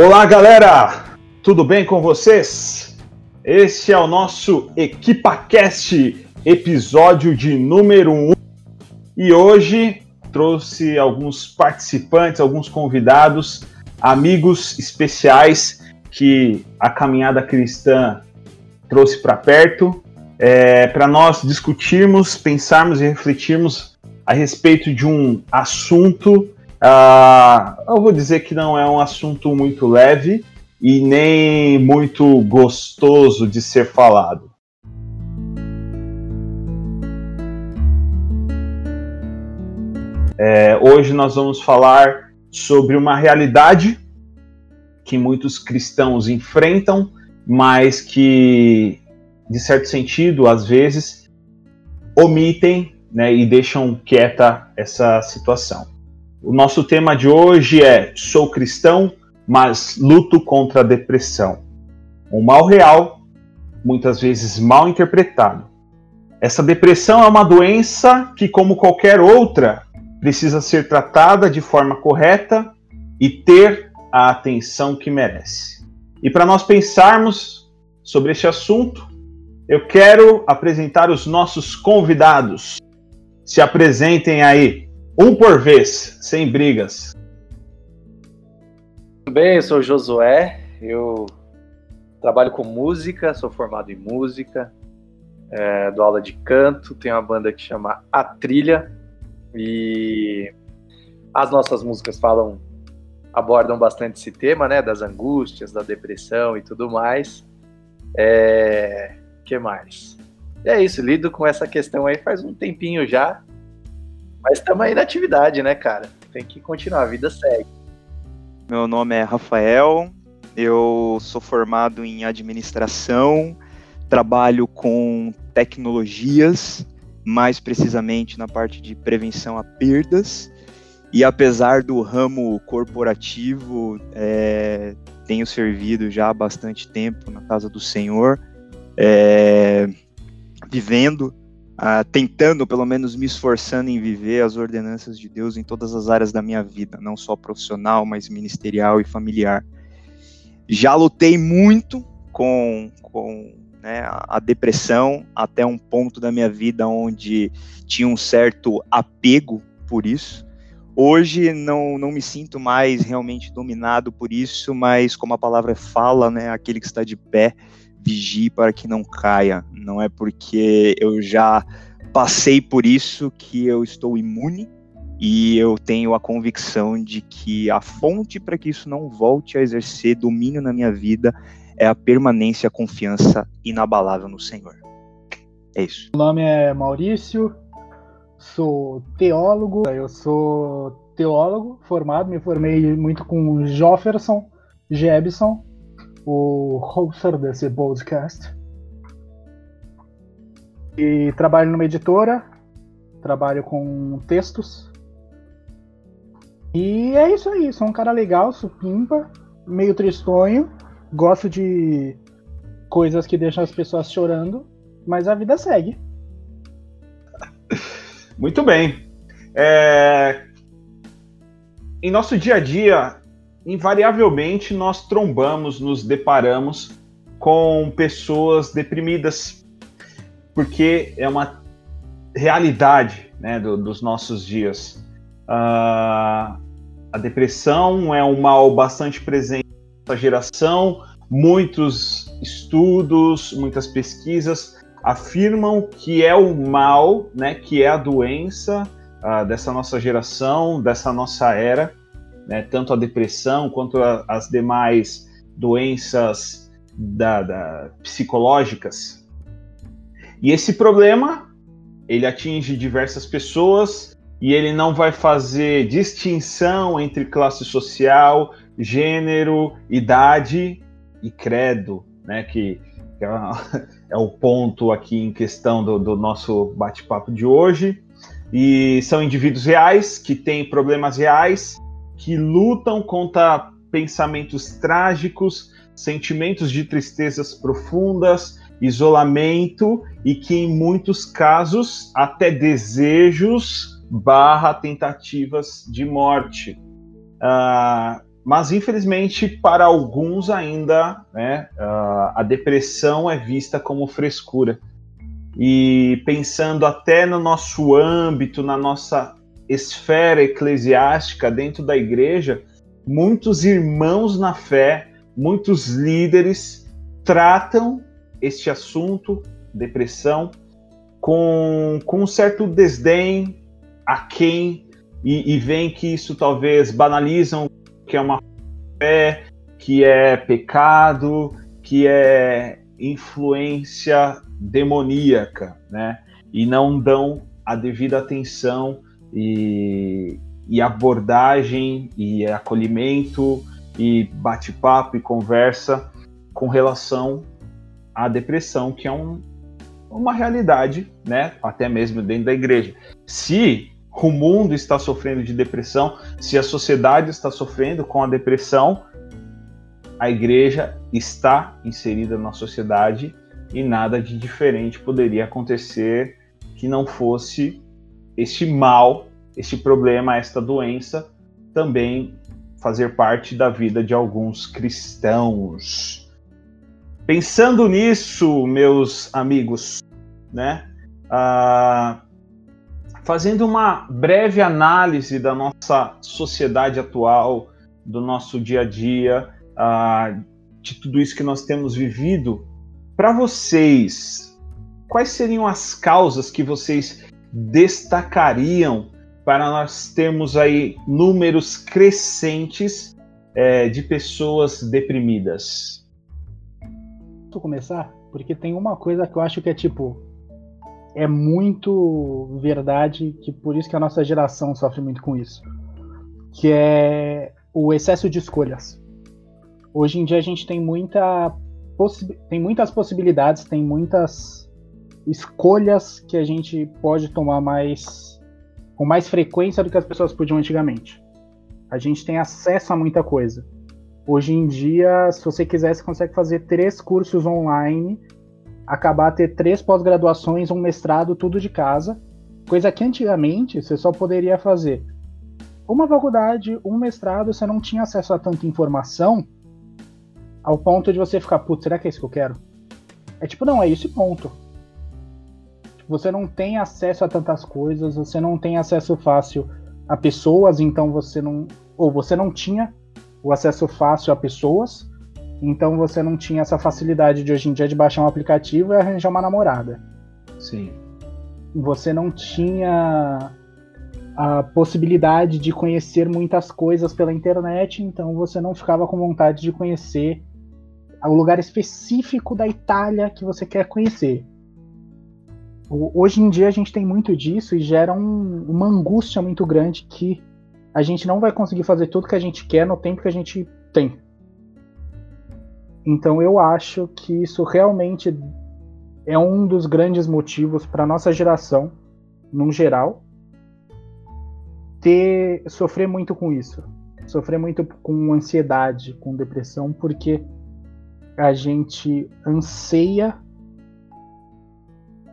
Olá, galera! Tudo bem com vocês? Este é o nosso EquipaCast, episódio de número 1. E hoje trouxe alguns participantes, alguns convidados, amigos especiais que a caminhada cristã trouxe para perto, é, para nós discutirmos, pensarmos e refletirmos a respeito de um assunto Uh, eu vou dizer que não é um assunto muito leve e nem muito gostoso de ser falado. É, hoje nós vamos falar sobre uma realidade que muitos cristãos enfrentam, mas que, de certo sentido, às vezes omitem né, e deixam quieta essa situação. O nosso tema de hoje é Sou cristão, mas luto contra a depressão. Um mal real, muitas vezes mal interpretado. Essa depressão é uma doença que, como qualquer outra, precisa ser tratada de forma correta e ter a atenção que merece. E para nós pensarmos sobre este assunto, eu quero apresentar os nossos convidados. Se apresentem aí. Um por vez, sem brigas. Tudo bem, eu sou Josué, eu trabalho com música, sou formado em música, é, dou aula de canto, tenho uma banda que chama A Trilha e as nossas músicas falam, abordam bastante esse tema, né, das angústias, da depressão e tudo mais. É, que mais? E é isso, lido com essa questão aí faz um tempinho já, mas estamos aí na atividade, né, cara? Tem que continuar, a vida segue. Meu nome é Rafael, eu sou formado em administração, trabalho com tecnologias, mais precisamente na parte de prevenção a perdas. E apesar do ramo corporativo, é, tenho servido já há bastante tempo na casa do Senhor, é, vivendo uh, tentando, pelo menos me esforçando em viver as ordenanças de Deus em todas as áreas da minha vida, não só profissional, mas ministerial e familiar. Já lutei muito com, com né, a depressão até um ponto da minha vida onde tinha um certo apego por isso. Hoje não, não me sinto mais realmente dominado por isso, mas como a palavra fala, né, aquele que está de pé vigie para que não caia. Não é porque eu já passei por isso que eu estou imune e eu tenho a convicção de que a fonte para que isso não volte a exercer domínio na minha vida é a permanência, a confiança inabalável no Senhor. É isso. Meu nome é Maurício, sou teólogo, eu sou teólogo formado, me formei muito com Jofferson Jebson, o hoster desse podcast. E trabalho numa editora, trabalho com textos. E é isso aí, sou um cara legal, supimpa, meio tristonho, gosto de coisas que deixam as pessoas chorando, mas a vida segue. Muito bem. É... Em nosso dia a dia, invariavelmente nós trombamos, nos deparamos com pessoas deprimidas, porque é uma realidade né, do, dos nossos dias. Uh, a depressão é um mal bastante presente na geração, muitos estudos, muitas pesquisas afirmam que é o mal, né, que é a doença uh, dessa nossa geração, dessa nossa era, né, tanto a depressão quanto a, as demais doenças da, da, psicológicas. E esse problema ele atinge diversas pessoas e ele não vai fazer distinção entre classe social, gênero, idade e credo, né, que, que é, é, o ponto aqui em questão do, do nosso bate-papo de hoje. E são indivíduos reais que têm problemas reais que lutam contra pensamentos trágicos, sentimentos de tristezas profundas, isolamento e que em muitos casos até desejos barra tentativas de morte. Uh, mas infelizmente para alguns ainda né, a depressão é vista como frescura. E pensando até no nosso âmbito, na nossa esfera eclesiástica dentro da igreja, muitos irmãos na fé, muitos líderes tratam este assunto, depressão, com, com um certo desdém a quem e, e veem que isso talvez banalizam que é uma fé, que é pecado, que é influência demoníaca, né? E não dão a devida atenção e, e abordagem e acolhimento e bate-papo e conversa com relação à depressão, que é um, uma realidade, né? Até mesmo dentro da igreja. Se o mundo está sofrendo de depressão, se a sociedade está sofrendo com a depressão, a igreja está inserida na sociedade e nada de diferente poderia acontecer que não fosse este mal, este problema, esta doença também fazer parte da vida de alguns cristãos. Pensando nisso, meus amigos, né? Ah, fazendo uma breve análise da nossa sociedade atual, do nosso dia a dia, uh, de tudo isso que nós temos vivido, para vocês, quais seriam as causas que vocês destacariam para nós termos aí números crescentes é, de pessoas deprimidas? Vou começar? Porque tem uma coisa que eu acho que é tipo é muito verdade que por isso que a nossa geração sofre muito com isso, que é o excesso de escolhas. Hoje em dia a gente tem muita tem muitas possibilidades, tem muitas escolhas que a gente pode tomar mais com mais frequência do que as pessoas podiam antigamente. A gente tem acesso a muita coisa. Hoje em dia, se você quiser, você consegue fazer três cursos online acabar ter três pós-graduações, um mestrado, tudo de casa, coisa que antigamente você só poderia fazer uma faculdade, um mestrado, você não tinha acesso a tanta informação ao ponto de você ficar, putz, será que é isso que eu quero? É tipo, não, é isso e ponto. Você não tem acesso a tantas coisas, você não tem acesso fácil a pessoas, então você não. Ou você não tinha o acesso fácil a pessoas, então você não tinha essa facilidade de hoje em dia de baixar um aplicativo e arranjar uma namorada. Sim. Você não tinha a possibilidade de conhecer muitas coisas pela internet, então você não ficava com vontade de conhecer o lugar específico da Itália que você quer conhecer. Hoje em dia a gente tem muito disso e gera um, uma angústia muito grande que a gente não vai conseguir fazer tudo que a gente quer no tempo que a gente tem. Então eu acho que isso realmente é um dos grandes motivos para nossa geração, no geral, ter sofrer muito com isso, sofrer muito com ansiedade, com depressão, porque a gente anseia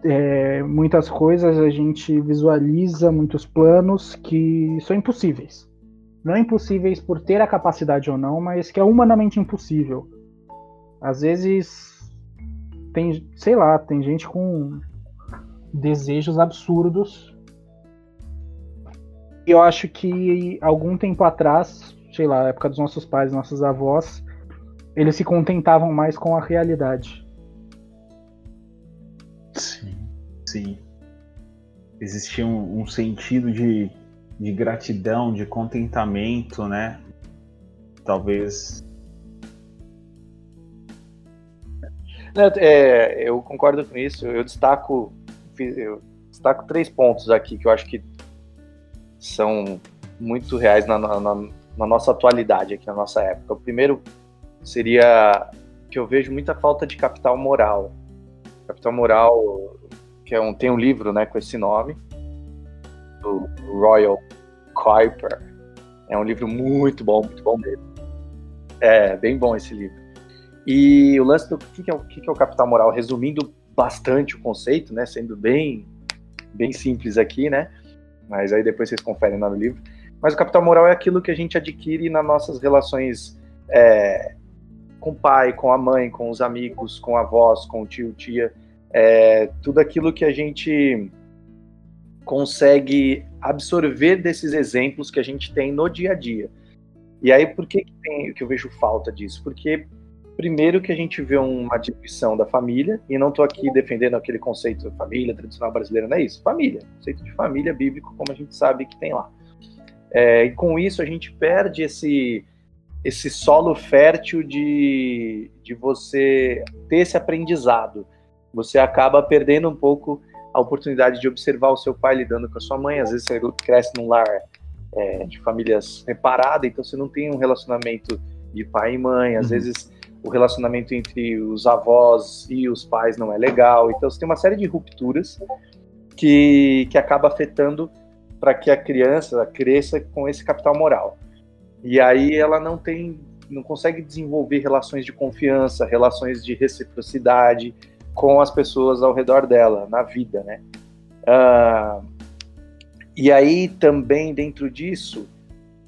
é, muitas coisas, a gente visualiza muitos planos que são impossíveis. Não impossíveis por ter a capacidade ou não, mas que é humanamente impossível. Às vezes tem, sei lá, tem gente com desejos absurdos. Eu acho que algum tempo atrás, sei lá, época dos nossos pais, nossos avós, eles se contentavam mais com a realidade. Sim, sim. Existia um, um sentido de, de gratidão, de contentamento, né? Talvez É, eu concordo com isso. Eu destaco, eu destaco três pontos aqui que eu acho que são muito reais na, na, na nossa atualidade, aqui na nossa época. O primeiro seria que eu vejo muita falta de capital moral. Capital moral, que é um, tem um livro né, com esse nome, do Royal Kuiper. É um livro muito bom, muito bom mesmo. É, bem bom esse livro. E o lance do que, que, é, o, que, que é o capital moral, resumindo bastante o conceito, né, sendo bem, bem simples aqui, né, mas aí depois vocês conferem lá no livro. Mas o capital moral é aquilo que a gente adquire nas nossas relações é, com o pai, com a mãe, com os amigos, com avós, com o tio, tia. É, tudo aquilo que a gente consegue absorver desses exemplos que a gente tem no dia a dia. E aí, por que, que, tem, que eu vejo falta disso? Porque, primeiro, que a gente vê uma diluição da família, e não estou aqui defendendo aquele conceito de família tradicional brasileira, não é isso. Família, conceito de família bíblico, como a gente sabe que tem lá. É, e com isso, a gente perde esse, esse solo fértil de, de você ter esse aprendizado. Você acaba perdendo um pouco a oportunidade de observar o seu pai lidando com a sua mãe. Às vezes você cresce num lar é, de famílias separadas, então você não tem um relacionamento de pai e mãe. Às uhum. vezes o relacionamento entre os avós e os pais não é legal. Então você tem uma série de rupturas que, que acaba afetando para que a criança cresça com esse capital moral. E aí ela não tem, não consegue desenvolver relações de confiança, relações de reciprocidade, com as pessoas ao redor dela, na vida, né? Uh, e aí também dentro disso,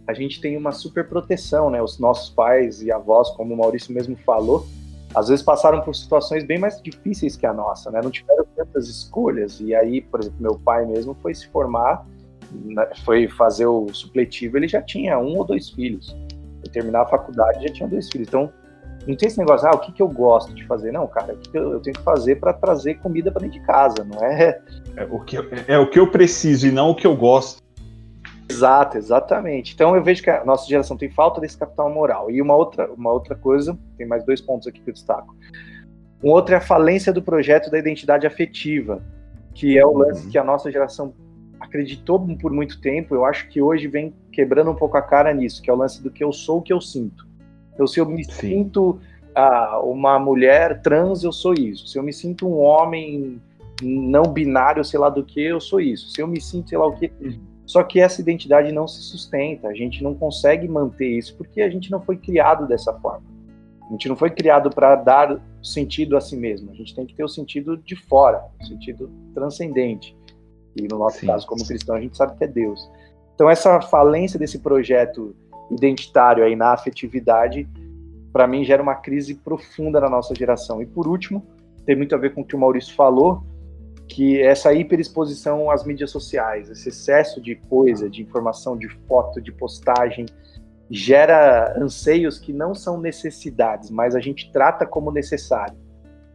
a gente tem uma super proteção, né? Os nossos pais e avós, como o Maurício mesmo falou, às vezes passaram por situações bem mais difíceis que a nossa, né? Não tiveram tantas escolhas. E aí, por exemplo, meu pai mesmo foi se formar, né? foi fazer o supletivo, ele já tinha um ou dois filhos. Foi terminar a faculdade já tinha dois filhos. Então, não tem esse negócio, ah, o que, que eu gosto de fazer? Não, cara, o que eu, eu tenho que fazer para trazer comida para dentro de casa, não é... É o, que, é o que eu preciso e não o que eu gosto. Exato, exatamente. Então eu vejo que a nossa geração tem falta desse capital moral. E uma outra, uma outra coisa, tem mais dois pontos aqui que eu destaco. Um outro é a falência do projeto da identidade afetiva, que é o lance uhum. que a nossa geração acreditou por muito tempo. Eu acho que hoje vem quebrando um pouco a cara nisso, que é o lance do que eu sou, o que eu sinto. Então, se eu me Sim. sinto ah, uma mulher trans, eu sou isso. Se eu me sinto um homem não binário, sei lá do que, eu sou isso. Se eu me sinto, sei lá o que. Uhum. Só que essa identidade não se sustenta, a gente não consegue manter isso porque a gente não foi criado dessa forma. A gente não foi criado para dar sentido a si mesmo. A gente tem que ter o sentido de fora, o sentido transcendente. E no nosso sim, caso, como sim. cristão, a gente sabe que é Deus. Então, essa falência desse projeto identitário aí na afetividade, para mim gera uma crise profunda na nossa geração. E por último, tem muito a ver com o que o Maurício falou, que essa hiperexposição às mídias sociais, esse excesso de coisa, de informação, de foto, de postagem, gera anseios que não são necessidades, mas a gente trata como necessário.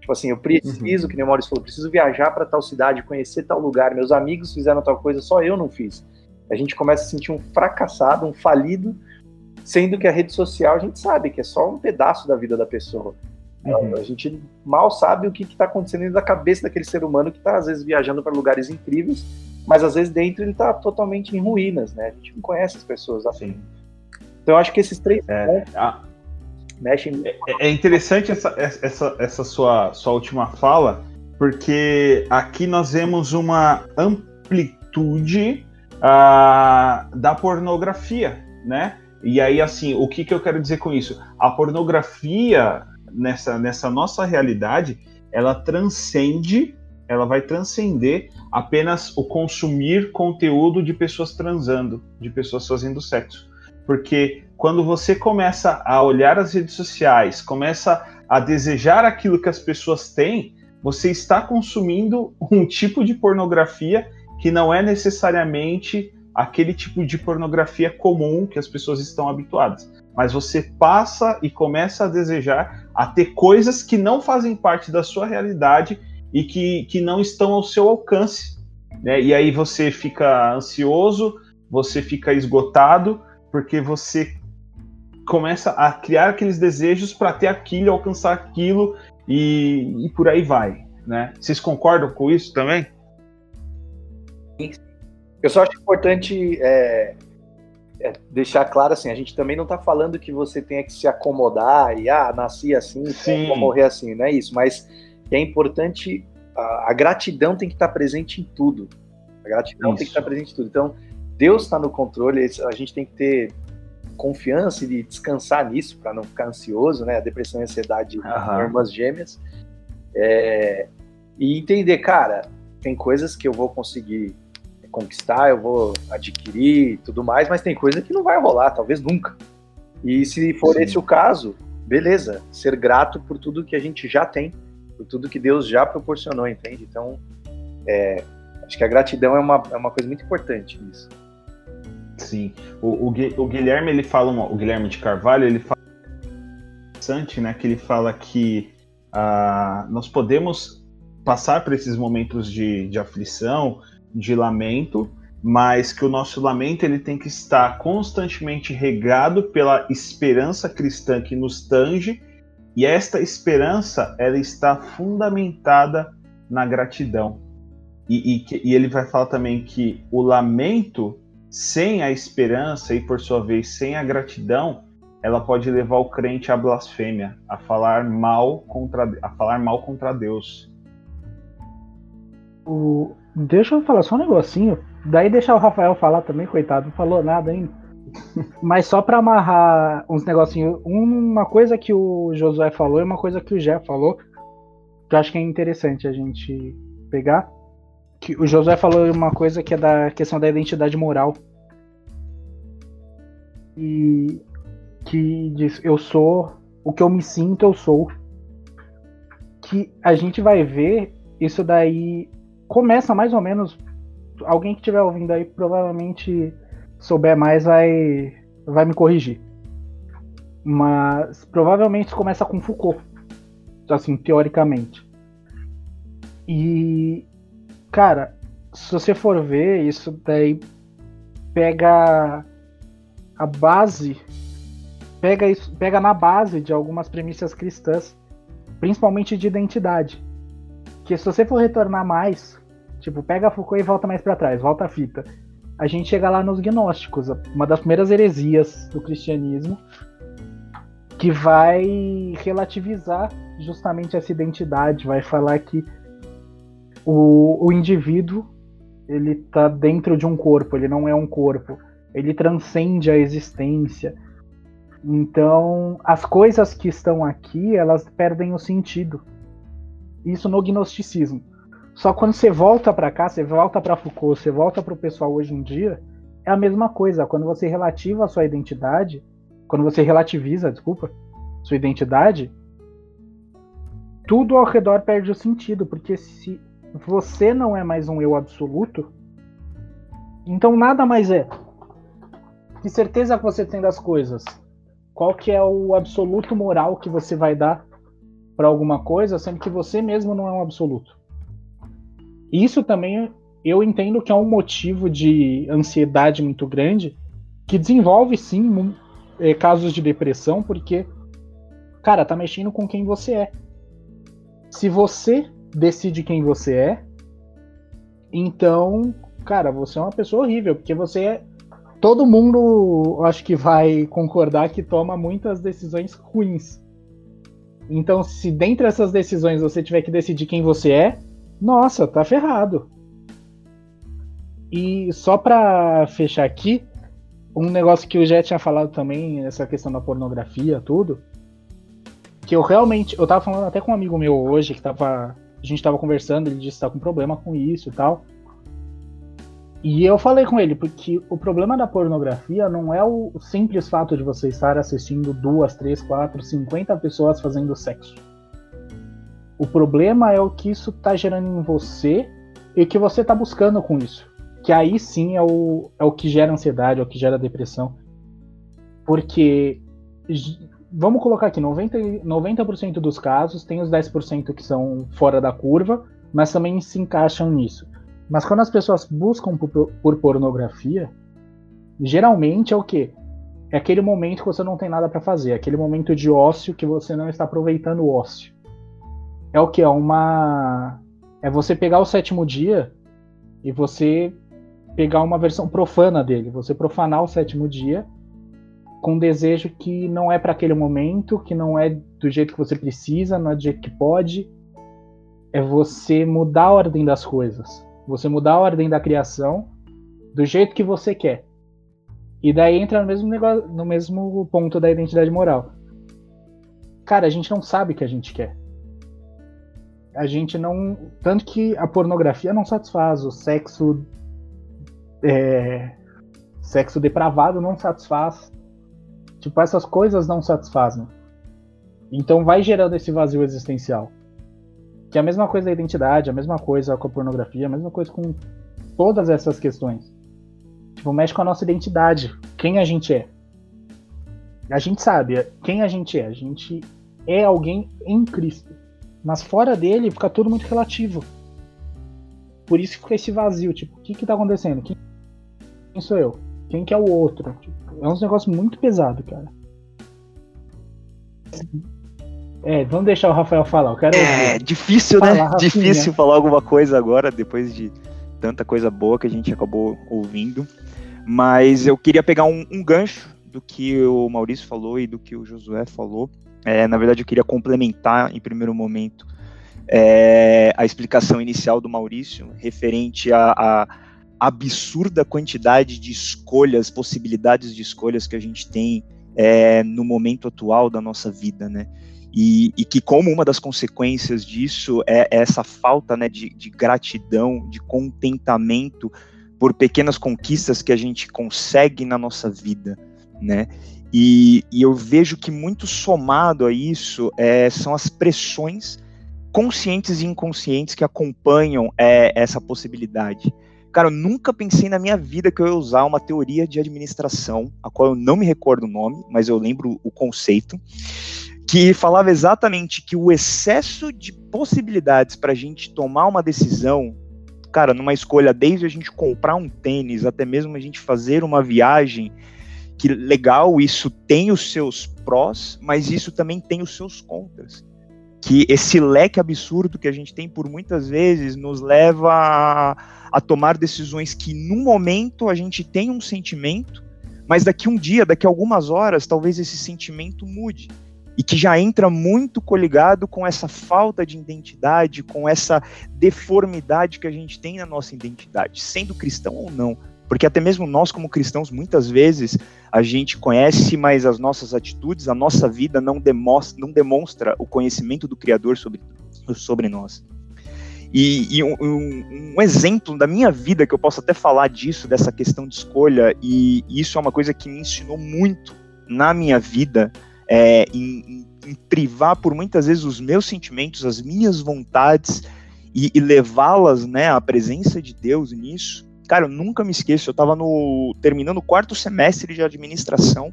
Tipo assim, eu preciso, uhum. que nem o Maurício falou, preciso viajar para tal cidade, conhecer tal lugar, meus amigos fizeram tal coisa, só eu não fiz. A gente começa a sentir um fracassado, um falido, Sendo que a rede social a gente sabe que é só um pedaço da vida da pessoa. Uhum. A gente mal sabe o que está acontecendo dentro da cabeça daquele ser humano que está, às vezes, viajando para lugares incríveis, mas às vezes dentro ele está totalmente em ruínas, né? A gente não conhece as pessoas assim. Então eu acho que esses três é, pontos a... mexem. É, é interessante essa, essa, essa sua, sua última fala, porque aqui nós vemos uma amplitude uh, da pornografia, né? E aí, assim, o que, que eu quero dizer com isso? A pornografia, nessa, nessa nossa realidade, ela transcende, ela vai transcender apenas o consumir conteúdo de pessoas transando, de pessoas fazendo sexo. Porque quando você começa a olhar as redes sociais, começa a desejar aquilo que as pessoas têm, você está consumindo um tipo de pornografia que não é necessariamente aquele tipo de pornografia comum que as pessoas estão habituadas. Mas você passa e começa a desejar a ter coisas que não fazem parte da sua realidade e que, que não estão ao seu alcance. Né? E aí você fica ansioso, você fica esgotado, porque você começa a criar aqueles desejos para ter aquilo, alcançar aquilo e, e por aí vai. Né? Vocês concordam com isso também? Eu só acho importante é, é deixar claro assim, a gente também não está falando que você tenha que se acomodar e ah, nasci assim, Sim. vou morrer assim, não é isso, mas é importante, a, a gratidão tem que estar tá presente em tudo. A gratidão isso. tem que estar tá presente em tudo. Então, Deus está no controle, a gente tem que ter confiança e descansar nisso para não ficar ansioso, né? A depressão e a ansiedade, uhum. irmãs gêmeas. É, e entender, cara, tem coisas que eu vou conseguir conquistar, eu vou adquirir tudo mais, mas tem coisa que não vai rolar, talvez nunca. E se for Sim. esse o caso, beleza, ser grato por tudo que a gente já tem, por tudo que Deus já proporcionou, entende? Então, é, acho que a gratidão é uma, é uma coisa muito importante nisso. Sim, o, o, o Guilherme ele fala, uma, o Guilherme de Carvalho ele fala interessante, né? Que ele fala que ah, nós podemos passar por esses momentos de, de aflição, de lamento, mas que o nosso lamento ele tem que estar constantemente regado pela esperança cristã que nos tange, e esta esperança ela está fundamentada na gratidão. E, e, e ele vai falar também que o lamento sem a esperança e por sua vez sem a gratidão, ela pode levar o crente à blasfêmia, a falar mal contra, a falar mal contra Deus. O... Deixa eu falar só um negocinho. Daí deixar o Rafael falar também, coitado, não falou nada ainda. Mas só para amarrar uns negocinhos, uma coisa que o Josué falou e uma coisa que o Jé falou, que eu acho que é interessante a gente pegar. Que o Josué falou uma coisa que é da questão da identidade moral. E que diz eu sou o que eu me sinto, eu sou. Que a gente vai ver isso daí começa mais ou menos. Alguém que estiver ouvindo aí provavelmente souber mais vai, vai me corrigir. Mas provavelmente começa com Foucault. Assim, teoricamente. E, cara, se você for ver, isso daí pega a base pega, isso, pega na base de algumas premissas cristãs, principalmente de identidade. Que se você for retornar mais, tipo, pega Foucault e volta mais para trás, volta a fita. A gente chega lá nos gnósticos, uma das primeiras heresias do cristianismo, que vai relativizar justamente essa identidade, vai falar que o, o indivíduo ele está dentro de um corpo, ele não é um corpo, ele transcende a existência, então, as coisas que estão aqui, elas perdem o sentido. Isso no gnosticismo. Só quando você volta para cá, você volta para Foucault, você volta para o pessoal hoje em dia, é a mesma coisa. Quando você relativa a sua identidade, quando você relativiza, desculpa, sua identidade, tudo ao redor perde o sentido, porque se você não é mais um eu absoluto, então nada mais é. Que certeza que você tem das coisas? qual que é o absoluto moral que você vai dar para alguma coisa, sendo que você mesmo não é um absoluto. Isso também eu entendo que é um motivo de ansiedade muito grande, que desenvolve sim é, casos de depressão, porque, cara, tá mexendo com quem você é. Se você decide quem você é, então, cara, você é uma pessoa horrível, porque você é todo mundo acho que vai concordar que toma muitas decisões ruins. Então, se dentre essas decisões você tiver que decidir quem você é, nossa, tá ferrado. E só para fechar aqui, um negócio que o Jet tinha falado também, essa questão da pornografia, tudo, que eu realmente, eu tava falando até com um amigo meu hoje que tava, a gente tava conversando, ele disse que tá com problema com isso e tal. E eu falei com ele, porque o problema da pornografia não é o simples fato de você estar assistindo duas, três, quatro, cinquenta pessoas fazendo sexo. O problema é o que isso está gerando em você e o que você está buscando com isso. Que aí sim é o, é o que gera ansiedade, é o que gera depressão. Porque, vamos colocar aqui, 90%, 90 dos casos tem os 10% que são fora da curva, mas também se encaixam nisso. Mas quando as pessoas buscam por, por pornografia, geralmente é o quê? É aquele momento que você não tem nada para fazer, aquele momento de ócio que você não está aproveitando o ócio. É o que? É uma. É você pegar o sétimo dia e você pegar uma versão profana dele, você profanar o sétimo dia com um desejo que não é para aquele momento, que não é do jeito que você precisa, não é do jeito que pode. É você mudar a ordem das coisas. Você mudar a ordem da criação do jeito que você quer. E daí entra no mesmo negócio, no mesmo ponto da identidade moral. Cara, a gente não sabe o que a gente quer. A gente não. Tanto que a pornografia não satisfaz, o sexo é, sexo depravado não satisfaz. Tipo, essas coisas não satisfazem. Então vai gerando esse vazio existencial. Que é a mesma coisa da identidade, a mesma coisa com a pornografia, a mesma coisa com todas essas questões. Tipo, mexe com a nossa identidade, quem a gente é. A gente sabe quem a gente é. A gente é alguém em Cristo. Mas fora dele fica tudo muito relativo. Por isso que fica esse vazio. Tipo, o que que tá acontecendo? Quem, quem sou eu? Quem que é o outro? Tipo, é um negócio muito pesado, cara. É, vamos deixar o Rafael falar. Eu quero é difícil, Fala, né? Rafinha. Difícil falar alguma coisa agora, depois de tanta coisa boa que a gente acabou ouvindo. Mas eu queria pegar um, um gancho do que o Maurício falou e do que o Josué falou. É, na verdade, eu queria complementar, em primeiro momento, é, a explicação inicial do Maurício, referente à, absurda quantidade de escolhas, possibilidades de escolhas que a gente tem é, no momento atual da nossa vida, né? E, e, que como uma das consequências disso é essa falta né, de, de, gratidão, de contentamento por pequenas conquistas que a gente consegue na nossa vida, né? E, e eu vejo que muito somado a isso é, são as pressões conscientes e inconscientes que acompanham é, essa possibilidade. Cara, eu nunca pensei na minha vida que eu ia usar uma teoria de administração, a qual eu não me recordo o nome, mas eu lembro o conceito, que falava exatamente que o excesso de possibilidades para a gente tomar uma decisão, cara, numa escolha, desde a gente comprar um tênis até mesmo a gente fazer uma viagem, que legal, isso tem os seus prós, mas isso também tem os seus contras. Que esse leque absurdo que a gente tem por muitas vezes nos leva a, a tomar decisões que, num momento, a gente tem um sentimento, mas daqui um dia, daqui algumas horas, talvez esse sentimento mude e que já entra muito coligado com essa falta de identidade, com essa deformidade que a gente tem na nossa identidade, sendo cristão ou não. Porque até mesmo nós, como cristãos, muitas vezes a gente conhece, mas as nossas atitudes, a nossa vida não demonstra, não demonstra o conhecimento do Criador sobre, sobre nós. E, e um, um, um, exemplo da minha vida que eu posso até falar disso, dessa questão de escolha, e isso é uma coisa que me ensinou muito na minha vida, é, em, em, privar por muitas vezes os meus sentimentos, as minhas vontades e, e levá-las, né, à presença de Deus nisso. Cara, eu nunca me esqueço, eu estava no terminando o quarto semestre de administração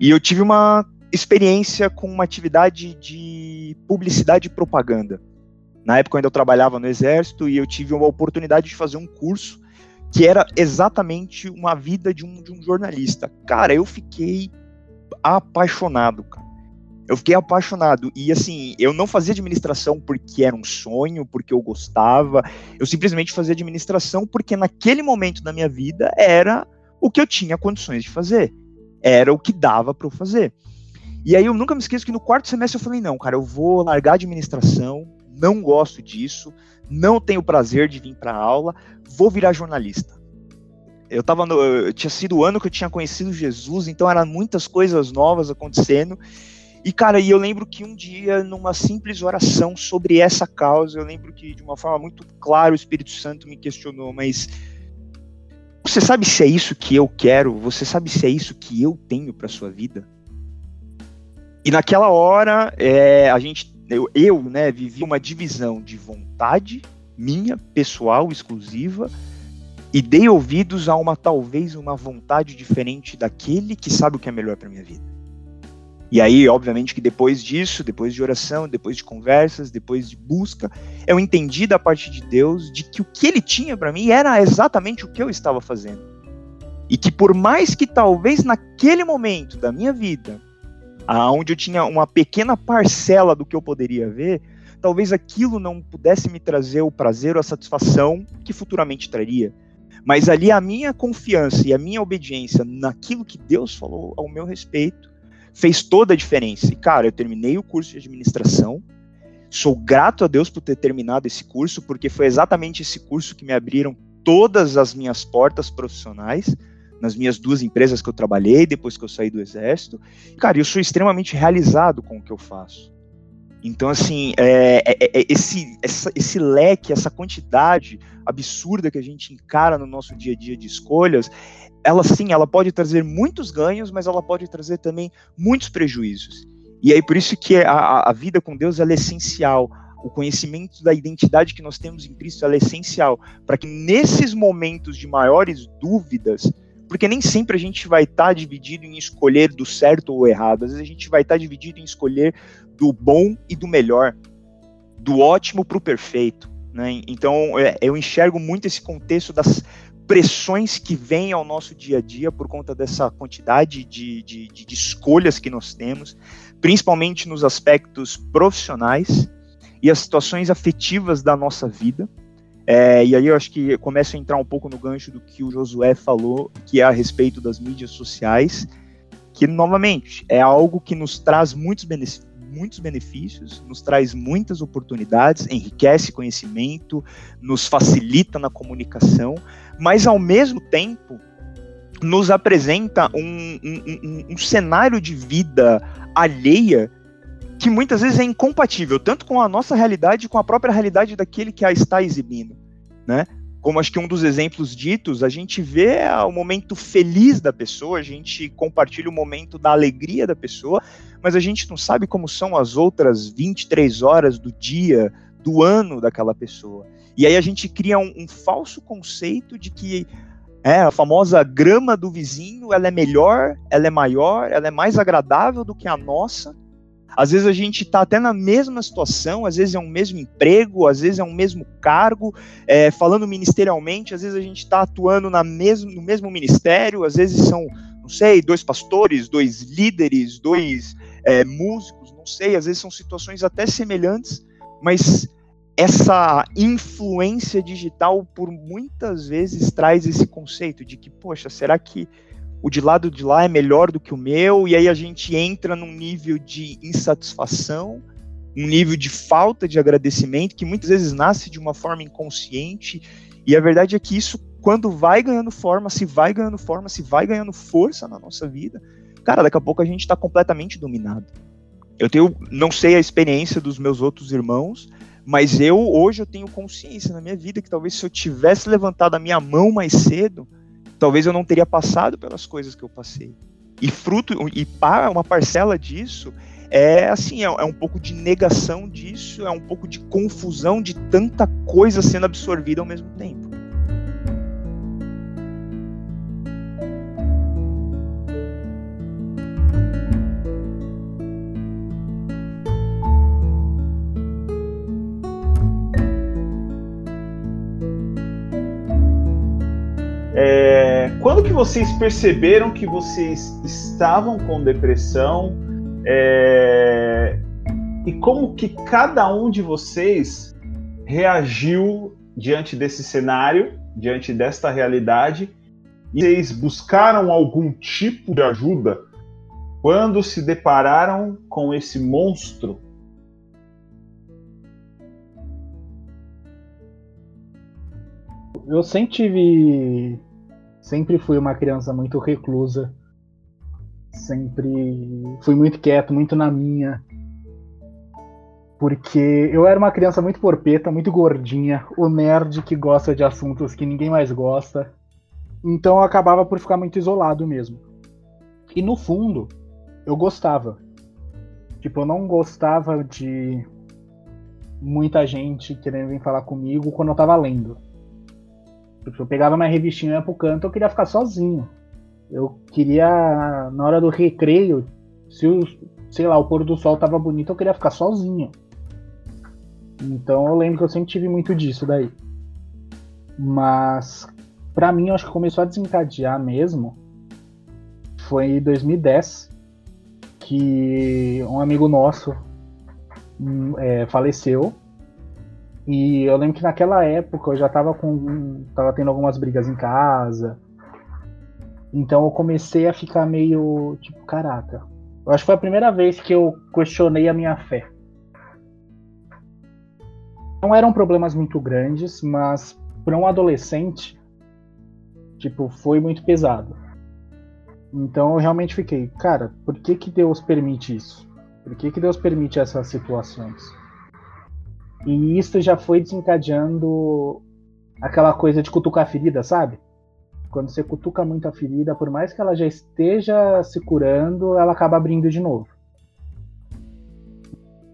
e eu tive uma experiência com uma atividade de publicidade e propaganda. Na época eu ainda trabalhava no exército e eu tive uma oportunidade de fazer um curso que era exatamente uma vida de um, de um jornalista. Cara, eu fiquei apaixonado, cara. Eu fiquei apaixonado. E assim, eu não fazia administração porque era um sonho, porque eu gostava. Eu simplesmente fazia administração porque naquele momento da minha vida era o que eu tinha condições de fazer. Era o que dava para eu fazer. E aí eu nunca me esqueço que no quarto semestre eu falei: não, cara, eu vou largar a administração, não gosto disso, não tenho prazer de vir para aula, vou virar jornalista. Eu tava no, eu tinha sido o ano que eu tinha conhecido Jesus, então eram muitas coisas novas acontecendo. E cara, e eu lembro que um dia numa simples oração sobre essa causa, eu lembro que de uma forma muito clara o Espírito Santo me questionou, mas você sabe se é isso que eu quero? Você sabe se é isso que eu tenho para sua vida? E naquela hora, é, a gente, eu, eu, né, vivi uma divisão de vontade minha, pessoal, exclusiva, e dei ouvidos a uma talvez uma vontade diferente daquele que sabe o que é melhor para minha vida. E aí, obviamente, que depois disso, depois de oração, depois de conversas, depois de busca, eu entendi da parte de Deus de que o que ele tinha para mim era exatamente o que eu estava fazendo. E que por mais que talvez naquele momento da minha vida, aonde eu tinha uma pequena parcela do que eu poderia ver, talvez aquilo não pudesse me trazer o prazer ou a satisfação que futuramente traria. Mas ali a minha confiança e a minha obediência naquilo que Deus falou ao meu respeito fez toda a diferença. E, cara, eu terminei o curso de administração. Sou grato a Deus por ter terminado esse curso, porque foi exatamente esse curso que me abriram todas as minhas portas profissionais nas minhas duas empresas que eu trabalhei depois que eu saí do exército. Cara, eu sou extremamente realizado com o que eu faço. Então, assim, é, é, é, esse, essa, esse leque, essa quantidade absurda que a gente encara no nosso dia a dia de escolhas, ela sim, ela pode trazer muitos ganhos, mas ela pode trazer também muitos prejuízos. E aí por isso que a, a vida com Deus é essencial. O conhecimento da identidade que nós temos em Cristo é essencial para que nesses momentos de maiores dúvidas, porque nem sempre a gente vai estar tá dividido em escolher do certo ou errado, às vezes a gente vai estar tá dividido em escolher do bom e do melhor, do ótimo para o perfeito. Né? Então é, eu enxergo muito esse contexto das pressões que vêm ao nosso dia a dia por conta dessa quantidade de, de, de escolhas que nós temos, principalmente nos aspectos profissionais e as situações afetivas da nossa vida. É, e aí eu acho que começo a entrar um pouco no gancho do que o Josué falou, que é a respeito das mídias sociais, que novamente é algo que nos traz muitos benefícios muitos benefícios, nos traz muitas oportunidades, enriquece conhecimento, nos facilita na comunicação, mas ao mesmo tempo nos apresenta um, um, um, um cenário de vida alheia que muitas vezes é incompatível tanto com a nossa realidade com a própria realidade daquele que a está exibindo, né? Como acho que um dos exemplos ditos, a gente vê o momento feliz da pessoa, a gente compartilha o momento da alegria da pessoa, mas a gente não sabe como são as outras 23 horas do dia, do ano daquela pessoa. E aí a gente cria um, um falso conceito de que é, a famosa grama do vizinho, ela é melhor, ela é maior, ela é mais agradável do que a nossa. Às vezes a gente está até na mesma situação, às vezes é um mesmo emprego, às vezes é um mesmo cargo, é, falando ministerialmente, às vezes a gente está atuando na mesmo, no mesmo ministério, às vezes são, não sei, dois pastores, dois líderes, dois é, músicos, não sei, às vezes são situações até semelhantes, mas essa influência digital por muitas vezes traz esse conceito de que, poxa, será que o de lado de lá é melhor do que o meu? E aí a gente entra num nível de insatisfação, um nível de falta de agradecimento que muitas vezes nasce de uma forma inconsciente. E a verdade é que isso, quando vai ganhando forma, se vai ganhando forma, se vai ganhando força na nossa vida, cara, daqui a pouco a gente está completamente dominado. Eu tenho, não sei a experiência dos meus outros irmãos, mas eu hoje eu tenho consciência na minha vida que talvez se eu tivesse levantado a minha mão mais cedo, talvez eu não teria passado pelas coisas que eu passei. E fruto e para uma parcela disso é assim, é, é um pouco de negação disso, é um pouco de confusão de tanta coisa sendo absorvida ao mesmo tempo. Vocês perceberam que vocês estavam com depressão? É, e como que cada um de vocês reagiu diante desse cenário, diante desta realidade? E vocês buscaram algum tipo de ajuda quando se depararam com esse monstro? Eu sempre tive Sempre fui uma criança muito reclusa. Sempre fui muito quieto, muito na minha. Porque eu era uma criança muito porpeta, muito gordinha, o nerd que gosta de assuntos que ninguém mais gosta. Então eu acabava por ficar muito isolado mesmo. E no fundo, eu gostava. Tipo, eu não gostava de muita gente querendo vir falar comigo quando eu tava lendo. Tipo, eu pegava minha revistinha pro canto, eu queria ficar sozinho. Eu queria, na hora do recreio, se o, sei lá, o pôr do sol tava bonito, eu queria ficar sozinho. Então eu lembro que eu sempre tive muito disso daí. Mas para mim, eu acho que começou a desencadear mesmo foi em 2010 que um amigo nosso hum, é, faleceu e eu lembro que naquela época eu já tava com. tava tendo algumas brigas em casa. Então eu comecei a ficar meio tipo, caraca. Eu acho que foi a primeira vez que eu questionei a minha fé. Não eram problemas muito grandes, mas para um adolescente, tipo, foi muito pesado. Então eu realmente fiquei, cara, por que que Deus permite isso? Por que, que Deus permite essas situações? E isso já foi desencadeando aquela coisa de cutucar a ferida, sabe? Quando você cutuca muito a ferida, por mais que ela já esteja se curando, ela acaba abrindo de novo.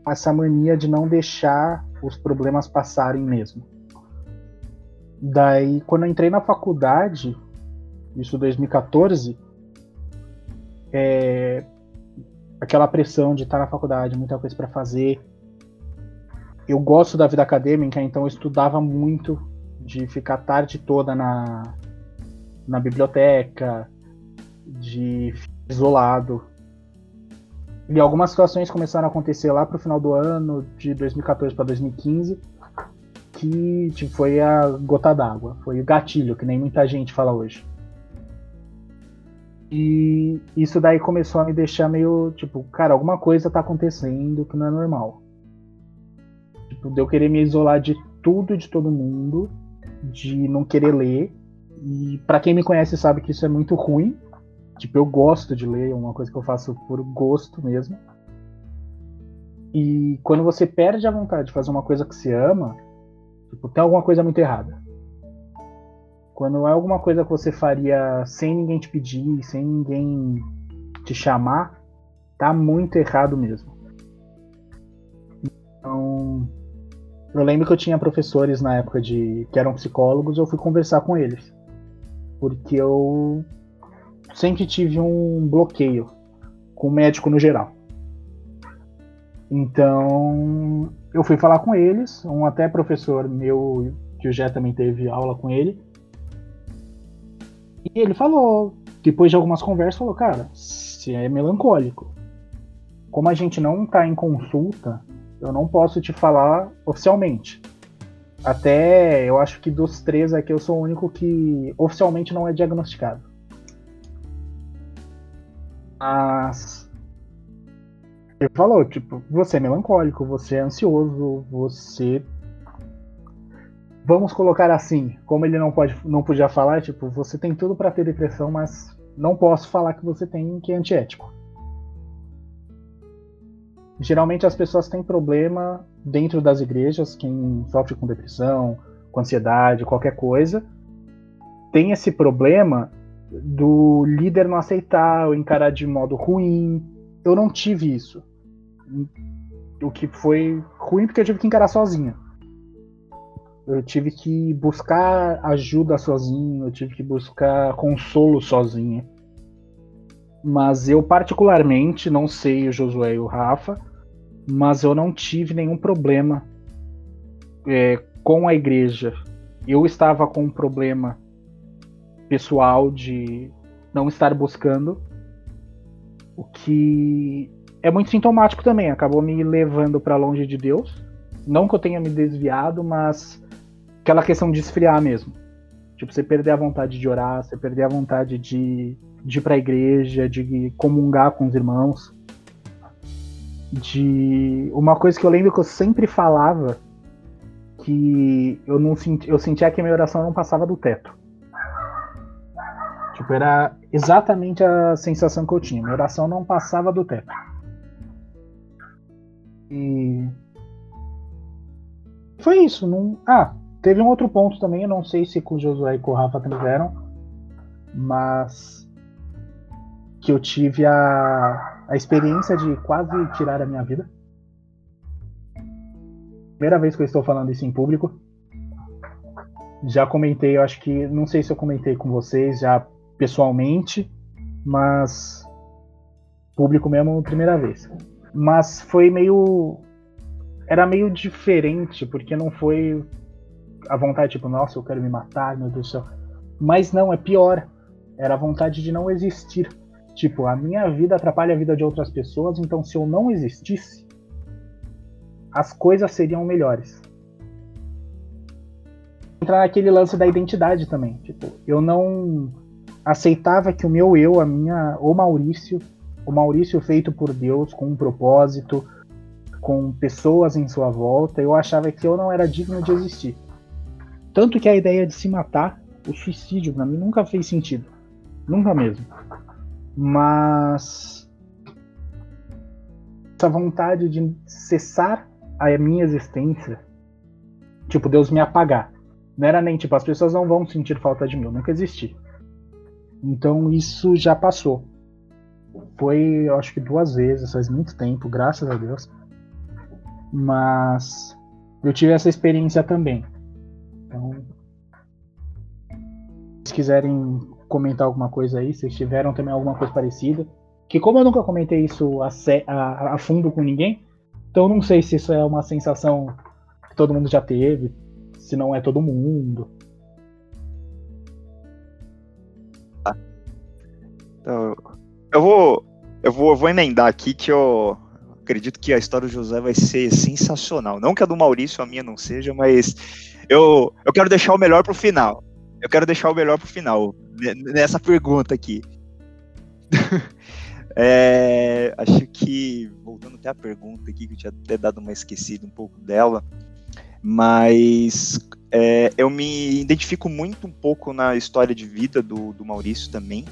Essa mania de não deixar os problemas passarem mesmo. Daí, quando eu entrei na faculdade, isso 2014, é, aquela pressão de estar na faculdade, muita coisa para fazer. Eu gosto da vida acadêmica, então eu estudava muito de ficar a tarde toda na, na biblioteca, de isolado. E algumas situações começaram a acontecer lá pro final do ano, de 2014 para 2015, que tipo, foi a gota d'água, foi o gatilho, que nem muita gente fala hoje. E isso daí começou a me deixar meio, tipo, cara, alguma coisa tá acontecendo que não é normal. Tipo, de eu querer me isolar de tudo e de todo mundo, de não querer ler, e para quem me conhece sabe que isso é muito ruim. Tipo, eu gosto de ler, é uma coisa que eu faço por gosto mesmo. E quando você perde a vontade de fazer uma coisa que você ama, tipo, tem alguma coisa muito errada. Quando é alguma coisa que você faria sem ninguém te pedir, sem ninguém te chamar, tá muito errado mesmo. Então, eu lembro que eu tinha professores na época de que eram psicólogos, eu fui conversar com eles porque eu sempre tive um bloqueio com o médico no geral. Então, eu fui falar com eles, um até professor meu, que o Jé também teve aula com ele. E ele falou, depois de algumas conversas, falou, cara, você é melancólico. Como a gente não está em consulta, eu não posso te falar oficialmente. Até eu acho que dos três aqui eu sou o único que oficialmente não é diagnosticado. Mas. Ele falou, tipo, você é melancólico, você é ansioso, você. Vamos colocar assim, como ele não, pode, não podia falar, tipo, você tem tudo para ter depressão, mas não posso falar que você tem, que é antiético. Geralmente as pessoas têm problema dentro das igrejas, quem sofre com depressão, com ansiedade, qualquer coisa, tem esse problema do líder não aceitar ou encarar de modo ruim. Eu não tive isso. O que foi ruim porque eu tive que encarar sozinho. Eu tive que buscar ajuda sozinho, eu tive que buscar consolo sozinho. Mas eu particularmente, não sei o Josué e o Rafa, mas eu não tive nenhum problema é, com a igreja. Eu estava com um problema pessoal de não estar buscando, o que é muito sintomático também. Acabou me levando para longe de Deus. Não que eu tenha me desviado, mas aquela questão de esfriar mesmo. Tipo, você perder a vontade de orar, você perder a vontade de, de ir para a igreja, de comungar com os irmãos de uma coisa que eu lembro que eu sempre falava que eu não senti, eu sentia que a minha oração não passava do teto. Tipo, era exatamente a sensação que eu tinha. Minha oração não passava do teto. E foi isso. Não... Ah, teve um outro ponto também. Eu não sei se com o Josué e com o Rafa tiveram, mas que eu tive a a experiência de quase tirar a minha vida. Primeira vez que eu estou falando isso em público. Já comentei, eu acho que. Não sei se eu comentei com vocês já pessoalmente, mas. Público mesmo, primeira vez. Mas foi meio. Era meio diferente, porque não foi a vontade, tipo, nossa, eu quero me matar, meu Deus do céu. Mas não, é pior. Era a vontade de não existir. Tipo, a minha vida atrapalha a vida de outras pessoas, então se eu não existisse, as coisas seriam melhores. Entrar naquele lance da identidade também. Tipo, eu não aceitava que o meu eu, a minha, o Maurício, o Maurício feito por Deus com um propósito, com pessoas em sua volta, eu achava que eu não era digno de existir. Tanto que a ideia de se matar, o suicídio, para mim nunca fez sentido. Nunca mesmo. Mas. essa vontade de cessar a minha existência, tipo, Deus me apagar. Não era nem tipo, as pessoas não vão sentir falta de mim, eu nunca existi. Então isso já passou. Foi, eu acho que duas vezes, faz muito tempo, graças a Deus. Mas eu tive essa experiência também. Então, se quiserem comentar alguma coisa aí, se tiveram também alguma coisa parecida. Que como eu nunca comentei isso a, a, a fundo com ninguém, então não sei se isso é uma sensação que todo mundo já teve, se não é todo mundo. Então, eu vou, eu vou, eu vou emendar aqui que eu acredito que a história do José vai ser sensacional. Não que a do Maurício, a minha não seja, mas eu, eu quero deixar o melhor pro final. Eu quero deixar o melhor pro final, nessa pergunta aqui. é, acho que, voltando até a pergunta aqui, que eu tinha até dado uma esquecida um pouco dela, mas é, eu me identifico muito um pouco na história de vida do, do Maurício também.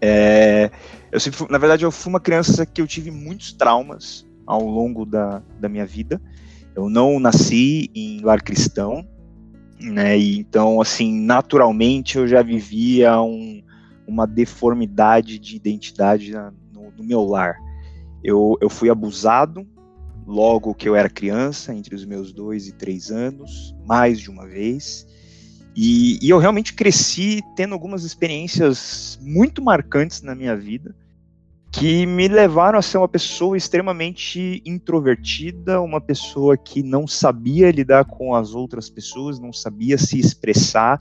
É, eu sempre, na verdade, eu fui uma criança que eu tive muitos traumas ao longo da, da minha vida. Eu não nasci em lar cristão, né? E então, assim, naturalmente eu já vivia um, uma deformidade de identidade no, no meu lar. Eu, eu fui abusado logo que eu era criança, entre os meus dois e três anos, mais de uma vez. E, e, eu realmente cresci tendo algumas experiências muito marcantes na minha vida, que me levaram a ser uma pessoa extremamente introvertida, uma pessoa que não sabia lidar com as outras pessoas, não sabia se expressar,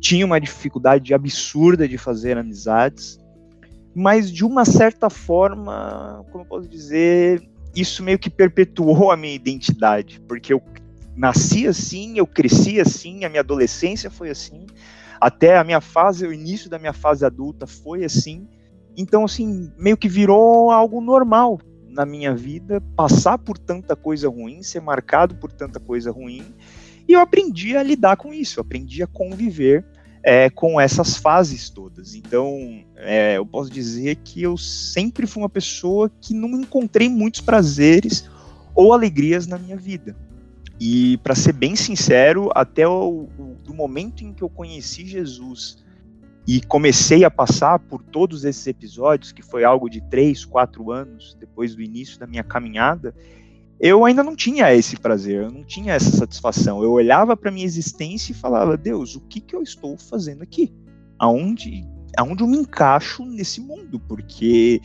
tinha uma dificuldade absurda de fazer amizades, mas de uma certa forma, como eu posso dizer, isso meio que perpetuou a minha identidade, porque eu nasci assim, eu cresci assim, a minha adolescência foi assim, até a minha fase, o início da minha fase adulta foi assim. Então, assim, meio que virou algo normal na minha vida, passar por tanta coisa ruim, ser marcado por tanta coisa ruim, e eu aprendi a lidar com isso, aprendi a conviver é, com essas fases todas. Então, é, eu posso dizer que eu sempre fui uma pessoa que não encontrei muitos prazeres ou alegrias na minha vida. E, para ser bem sincero, até o, o do momento em que eu conheci Jesus e comecei a passar por todos esses episódios, que foi algo de três, quatro anos depois do início da minha caminhada, eu ainda não tinha esse prazer, eu não tinha essa satisfação. Eu olhava para minha existência e falava: Deus, o que, que eu estou fazendo aqui? Aonde, aonde eu me encaixo nesse mundo? Porque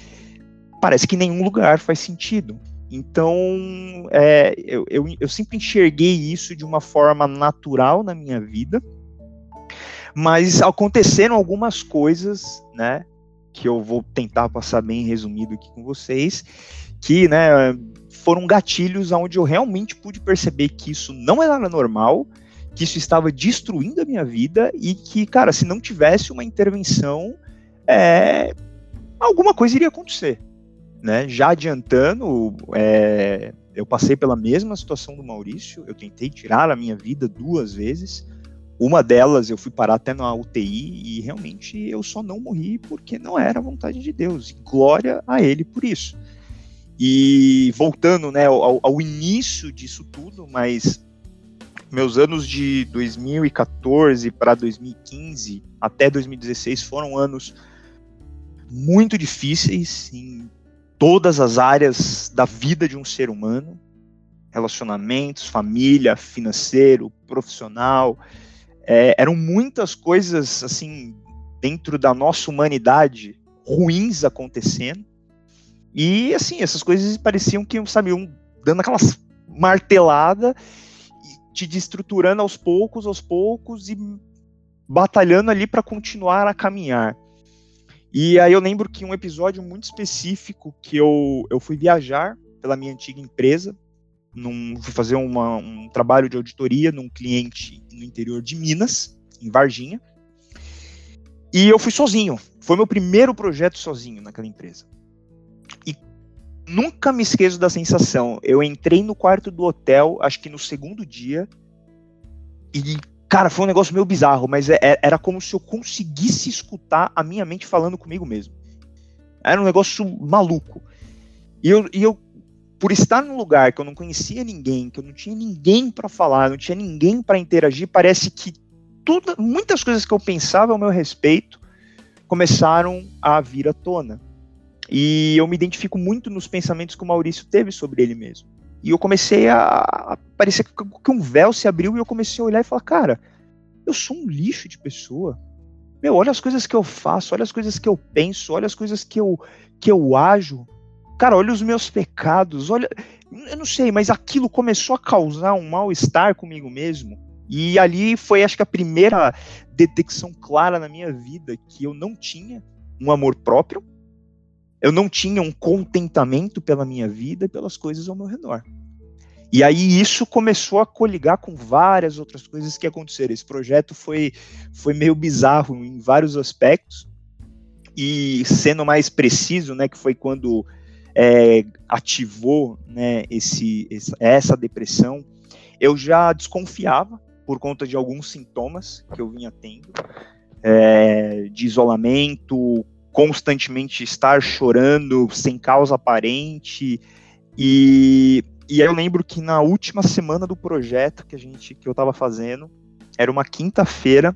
parece que nenhum lugar faz sentido. Então, é, eu, eu, eu sempre enxerguei isso de uma forma natural na minha vida, mas aconteceram algumas coisas, né, que eu vou tentar passar bem resumido aqui com vocês, que, né, foram gatilhos onde eu realmente pude perceber que isso não era normal, que isso estava destruindo a minha vida e que, cara, se não tivesse uma intervenção, é, alguma coisa iria acontecer. Né? Já adiantando, é, eu passei pela mesma situação do Maurício, eu tentei tirar a minha vida duas vezes. Uma delas eu fui parar até na UTI e realmente eu só não morri porque não era a vontade de Deus. E glória a Ele por isso. E voltando né, ao, ao início disso tudo, mas meus anos de 2014 para 2015 até 2016 foram anos muito difíceis em todas as áreas da vida de um ser humano, relacionamentos, família, financeiro, profissional, é, eram muitas coisas assim dentro da nossa humanidade ruins acontecendo e assim, essas coisas pareciam que, sabe, um, dando aquelas martelada, te destruturando aos poucos, aos poucos e batalhando ali para continuar a caminhar. E aí eu lembro que um episódio muito específico que eu, eu fui viajar pela minha antiga empresa, num, fui fazer uma, um trabalho de auditoria num cliente no interior de Minas, em Varginha. E eu fui sozinho. Foi meu primeiro projeto sozinho naquela empresa nunca me esqueço da sensação. Eu entrei no quarto do hotel, acho que no segundo dia, e, cara, foi um negócio meio bizarro, mas é, é, era como se eu conseguisse escutar a minha mente falando comigo mesmo. Era um negócio maluco. E eu, e eu por estar num lugar que eu não conhecia ninguém, que eu não tinha ninguém para falar, não tinha ninguém para interagir, parece que tudo, muitas coisas que eu pensava ao meu respeito começaram a vir à tona. E eu me identifico muito nos pensamentos que o Maurício teve sobre ele mesmo. E eu comecei a, a parecer que um véu se abriu e eu comecei a olhar e falar, cara, eu sou um lixo de pessoa. Meu, olha as coisas que eu faço, olha as coisas que eu penso, olha as coisas que eu, que eu ajo. Cara, olha os meus pecados, olha. Eu não sei, mas aquilo começou a causar um mal-estar comigo mesmo. E ali foi, acho que, a primeira detecção clara na minha vida que eu não tinha um amor próprio, eu não tinha um contentamento pela minha vida e pelas coisas ao meu redor. E aí isso começou a coligar com várias outras coisas que aconteceram. Esse projeto foi, foi meio bizarro em vários aspectos. E sendo mais preciso, né, que foi quando é, ativou né, esse, essa depressão, eu já desconfiava por conta de alguns sintomas que eu vinha tendo, é, de isolamento, constantemente estar chorando sem causa aparente e e eu lembro que na última semana do projeto que a gente que eu estava fazendo era uma quinta-feira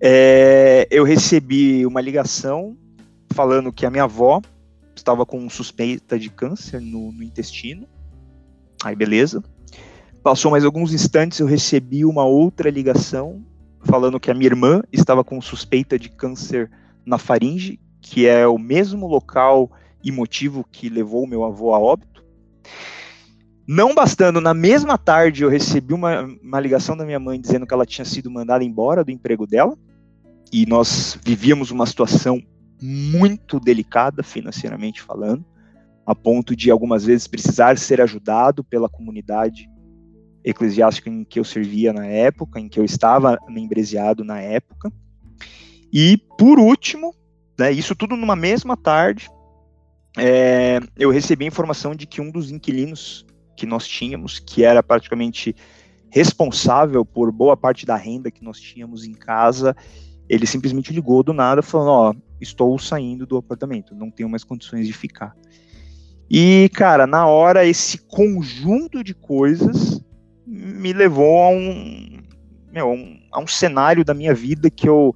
é, eu recebi uma ligação falando que a minha avó estava com suspeita de câncer no, no intestino aí beleza passou mais alguns instantes eu recebi uma outra ligação falando que a minha irmã estava com suspeita de câncer na faringe, que é o mesmo local e motivo que levou meu avô a óbito. Não bastando, na mesma tarde eu recebi uma, uma ligação da minha mãe dizendo que ela tinha sido mandada embora do emprego dela, e nós vivíamos uma situação muito delicada financeiramente falando, a ponto de algumas vezes precisar ser ajudado pela comunidade eclesiástica em que eu servia na época, em que eu estava membreseado na época. E, por último, né, isso tudo numa mesma tarde, é, eu recebi a informação de que um dos inquilinos que nós tínhamos, que era praticamente responsável por boa parte da renda que nós tínhamos em casa, ele simplesmente ligou do nada falando, ó, estou saindo do apartamento, não tenho mais condições de ficar. E, cara, na hora, esse conjunto de coisas me levou a um, meu, a um cenário da minha vida que eu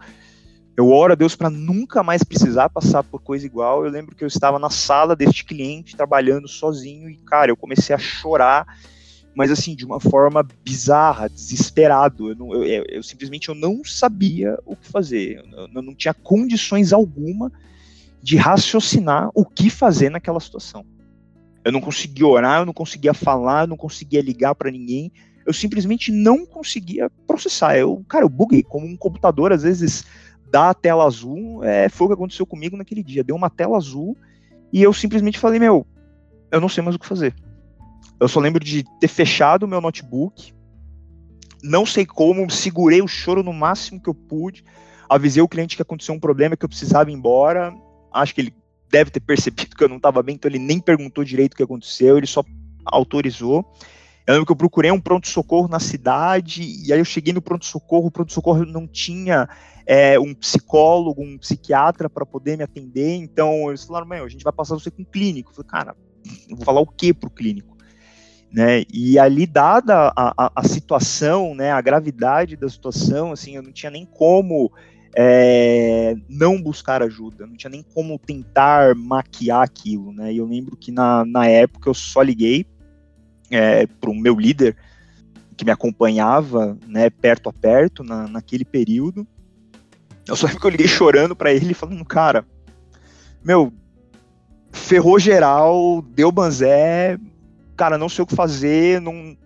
eu oro a Deus para nunca mais precisar passar por coisa igual. Eu lembro que eu estava na sala deste cliente trabalhando sozinho e, cara, eu comecei a chorar, mas assim, de uma forma bizarra, desesperado. Eu, não, eu, eu, eu simplesmente eu não sabia o que fazer. Eu, não tinha condições alguma de raciocinar o que fazer naquela situação. Eu não conseguia orar, eu não conseguia falar, eu não conseguia ligar para ninguém. Eu simplesmente não conseguia processar. Eu, cara, eu buguei como um computador às vezes dar a tela azul é, foi o que aconteceu comigo naquele dia. Deu uma tela azul e eu simplesmente falei, meu, eu não sei mais o que fazer. Eu só lembro de ter fechado o meu notebook, não sei como, segurei o choro no máximo que eu pude, avisei o cliente que aconteceu um problema, que eu precisava ir embora. Acho que ele deve ter percebido que eu não estava bem, então ele nem perguntou direito o que aconteceu, ele só autorizou. Eu lembro que eu procurei um pronto-socorro na cidade, e aí eu cheguei no pronto-socorro, o pronto-socorro não tinha é, um psicólogo, um psiquiatra para poder me atender. Então eles falaram, meu, a gente vai passar você com um clínico. Eu falei, cara, vou falar o que pro clínico? Né? E ali, dada a, a, a, situação, né, a gravidade da situação, assim, eu não tinha nem como é, não buscar ajuda, não tinha nem como tentar maquiar aquilo, né? E eu lembro que na, na época eu só liguei é, para o meu líder que me acompanhava, né, perto a perto na, naquele período, eu só lembro que eu liguei chorando para ele, falando, cara, meu, ferrou geral, deu banzé, cara, não sei o que fazer, não...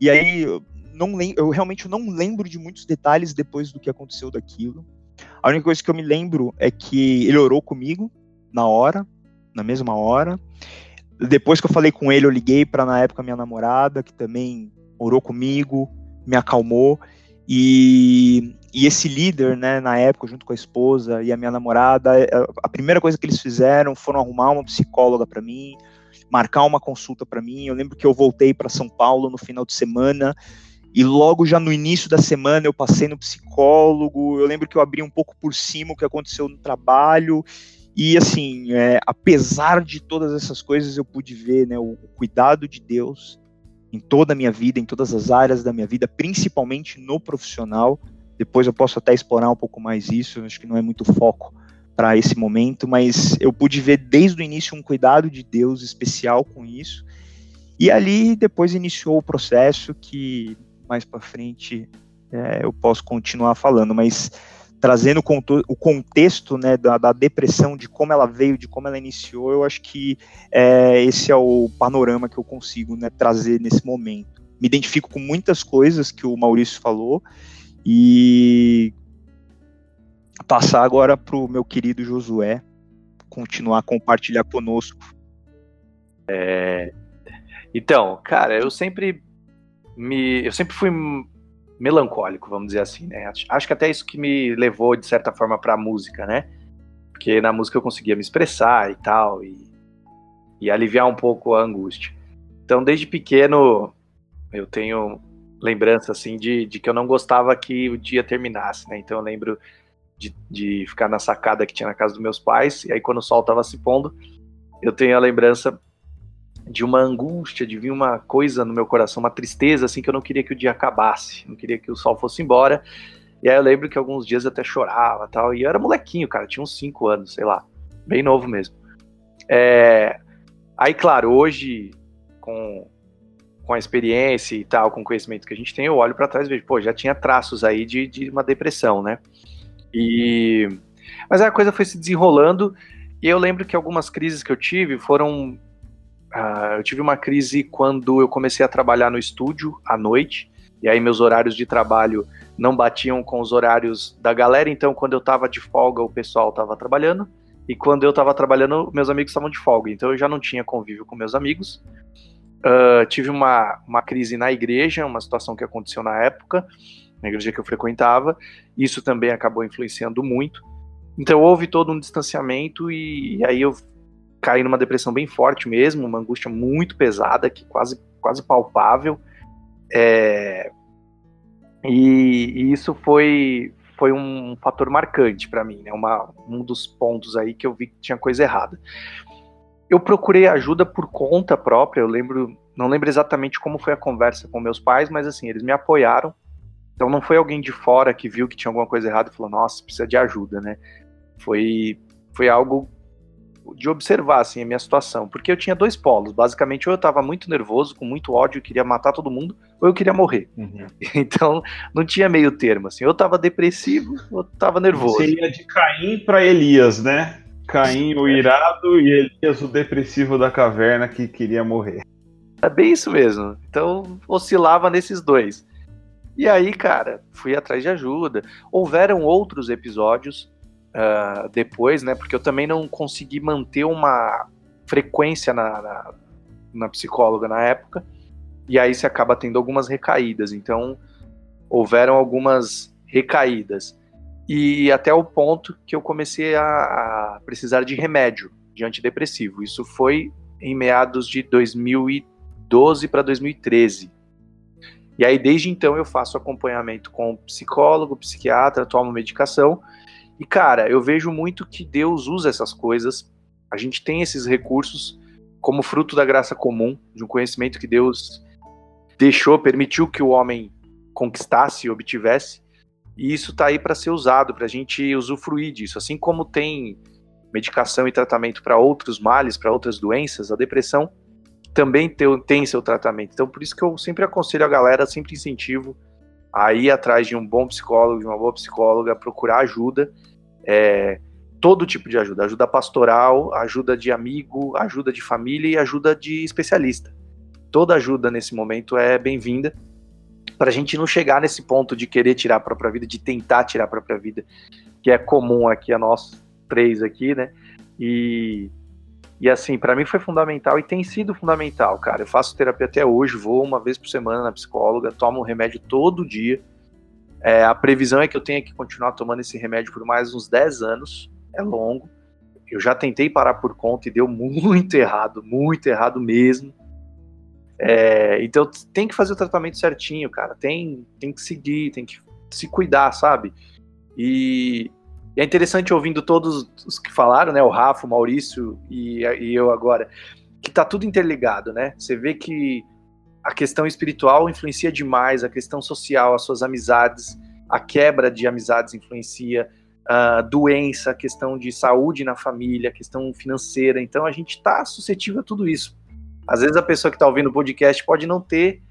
E aí, não lem... eu realmente não lembro de muitos detalhes depois do que aconteceu daquilo. A única coisa que eu me lembro é que ele orou comigo na hora, na mesma hora. Depois que eu falei com ele, eu liguei para na época minha namorada, que também orou comigo, me acalmou. E, e esse líder, né, na época, junto com a esposa e a minha namorada, é, a primeira coisa que eles fizeram foram arrumar uma psicóloga para mim, marcar uma consulta para mim. Eu lembro que eu voltei para São Paulo no final de semana e logo já no início da semana eu passei no psicólogo. Eu lembro que eu abri um pouco por cima o que aconteceu no trabalho E assim, é, apesar de todas essas coisas, eu pude ver né, o, o cuidado de Deus em toda a minha vida, em todas as áreas da minha vida, principalmente no profissional. Depois eu posso até explorar um pouco mais isso, acho que não é muito foco para esse momento, mas eu pude ver desde o início um cuidado de Deus especial com isso. E ali depois iniciou o processo que mais para frente é, eu posso continuar falando, mas trazendo o contexto né, da, da, depressão, de como ela veio, de como ela iniciou, eu acho que é, esse é o panorama que eu consigo né, trazer nesse momento. Me identifico com muitas coisas que o Maurício falou e passar agora para o meu querido Josué continuar a compartilhar conosco. É, então, cara, eu sempre me, eu sempre fui melancólico, vamos dizer assim, né? Acho que até isso que me levou, de certa forma, para a música, né? Porque na música eu conseguia me expressar e tal, e, e aliviar um pouco a angústia. Então, desde pequeno, eu tenho lembrança, assim, de, de que eu não gostava que o dia terminasse, né? Então, eu lembro de, de ficar na sacada que tinha na casa dos meus pais, e aí, quando o sol estava se pondo, eu tenho a lembrança de uma angústia, de vir uma coisa no meu coração, uma tristeza, assim, que eu não queria que o dia acabasse, não queria que o sol fosse embora. E aí eu lembro que alguns dias eu até chorava tal, e eu era molequinho, cara, tinha uns 5 anos, sei lá, bem novo mesmo. É... Aí, claro, hoje, com, com a experiência e tal, com o conhecimento que a gente tem, eu olho para trás e vejo, pô, já tinha traços aí de, de uma depressão, né? E... Mas a coisa foi se desenrolando, e eu lembro que algumas crises que eu tive foram Uh, eu tive uma crise quando eu comecei a trabalhar no estúdio à noite, e aí meus horários de trabalho não batiam com os horários da galera, então quando eu estava de folga o pessoal estava trabalhando, e quando eu estava trabalhando meus amigos estavam de folga, então eu já não tinha convívio com meus amigos. Uh, tive uma, uma crise na igreja, uma situação que aconteceu na época, na igreja que eu frequentava, isso também acabou influenciando muito. Então houve todo um distanciamento e, e aí eu caí numa depressão bem forte mesmo, uma angústia muito pesada, que quase, quase palpável. É, e, e, isso foi, foi um fator marcante para mim, né? Uma, um dos pontos aí que eu vi que tinha coisa errada. Eu procurei ajuda por conta própria, eu lembro, não lembro exatamente como foi a conversa com meus pais, mas assim, eles me apoiaram. Então não foi alguém de fora que viu que tinha alguma coisa errada e falou, nossa, precisa de ajuda, né? Foi, foi algo de observar assim a minha situação, porque eu tinha dois polos, basicamente ou eu estava muito nervoso, com muito ódio, queria matar todo mundo, ou eu queria morrer. Uhum. Então não tinha meio termo assim, eu estava depressivo, ou estava nervoso. Você ia de Caim para Elias, né? Caim o irado e Elias o depressivo da caverna que queria morrer. É bem isso mesmo. Então oscilava nesses dois. E aí, cara, fui atrás de ajuda. Houveram outros episódios uh, depois, né? Porque eu também não consegui manter uma frequência na, na, na psicóloga na época. E aí você acaba tendo algumas recaídas. Então, houveram algumas recaídas. E até o ponto que eu comecei a, a precisar de remédio, de antidepressivo. Isso foi em meados de 2012 para 2013. E aí, desde então, eu faço acompanhamento com psicólogo, psiquiatra, tomo medicação e, cara, eu vejo muito que Deus usa essas coisas. A gente tem esses recursos como fruto da graça comum, de um conhecimento que Deus deixou, permitiu que o homem conquistasse e obtivesse. E isso está aí para ser usado, para a gente usufruir disso. Assim como tem medicação e tratamento para outros males, para outras doenças, a depressão também tem, tem seu tratamento. Então, por isso que eu sempre aconselho a galera, sempre incentivo a ir atrás de um bom psicólogo, de uma boa psicóloga, procurar ajuda é, todo tipo de ajuda, ajuda pastoral, ajuda de amigo, ajuda de família e ajuda de especialista. Toda ajuda nesse momento é bem-vinda para a gente não chegar nesse ponto de querer tirar a própria vida, de tentar tirar a própria vida, que é comum aqui a nós três aqui, né? E, e assim, para mim foi fundamental e tem sido fundamental, cara. Eu faço terapia até hoje, vou uma vez por semana na psicóloga, tomo remédio todo dia é, a previsão é que eu tenha que continuar tomando esse remédio por mais uns 10 anos. É longo. Eu já tentei parar por conta e deu muito errado, muito errado mesmo. É, então tem que fazer o tratamento certinho, cara. Tem, tem que seguir, tem que se cuidar, sabe? E, E é interessante ouvindo todos os que falaram, né? O Rafa, o Maurício e, e eu agora, que tá tudo interligado, né? Você vê que a questão espiritual influencia demais, a questão social, as suas amizades, a quebra de amizades influencia, a doença, a questão de saúde na família, a questão financeira. Então a gente está suscetível a tudo isso. Às vezes a pessoa que está ouvindo o podcast pode não ter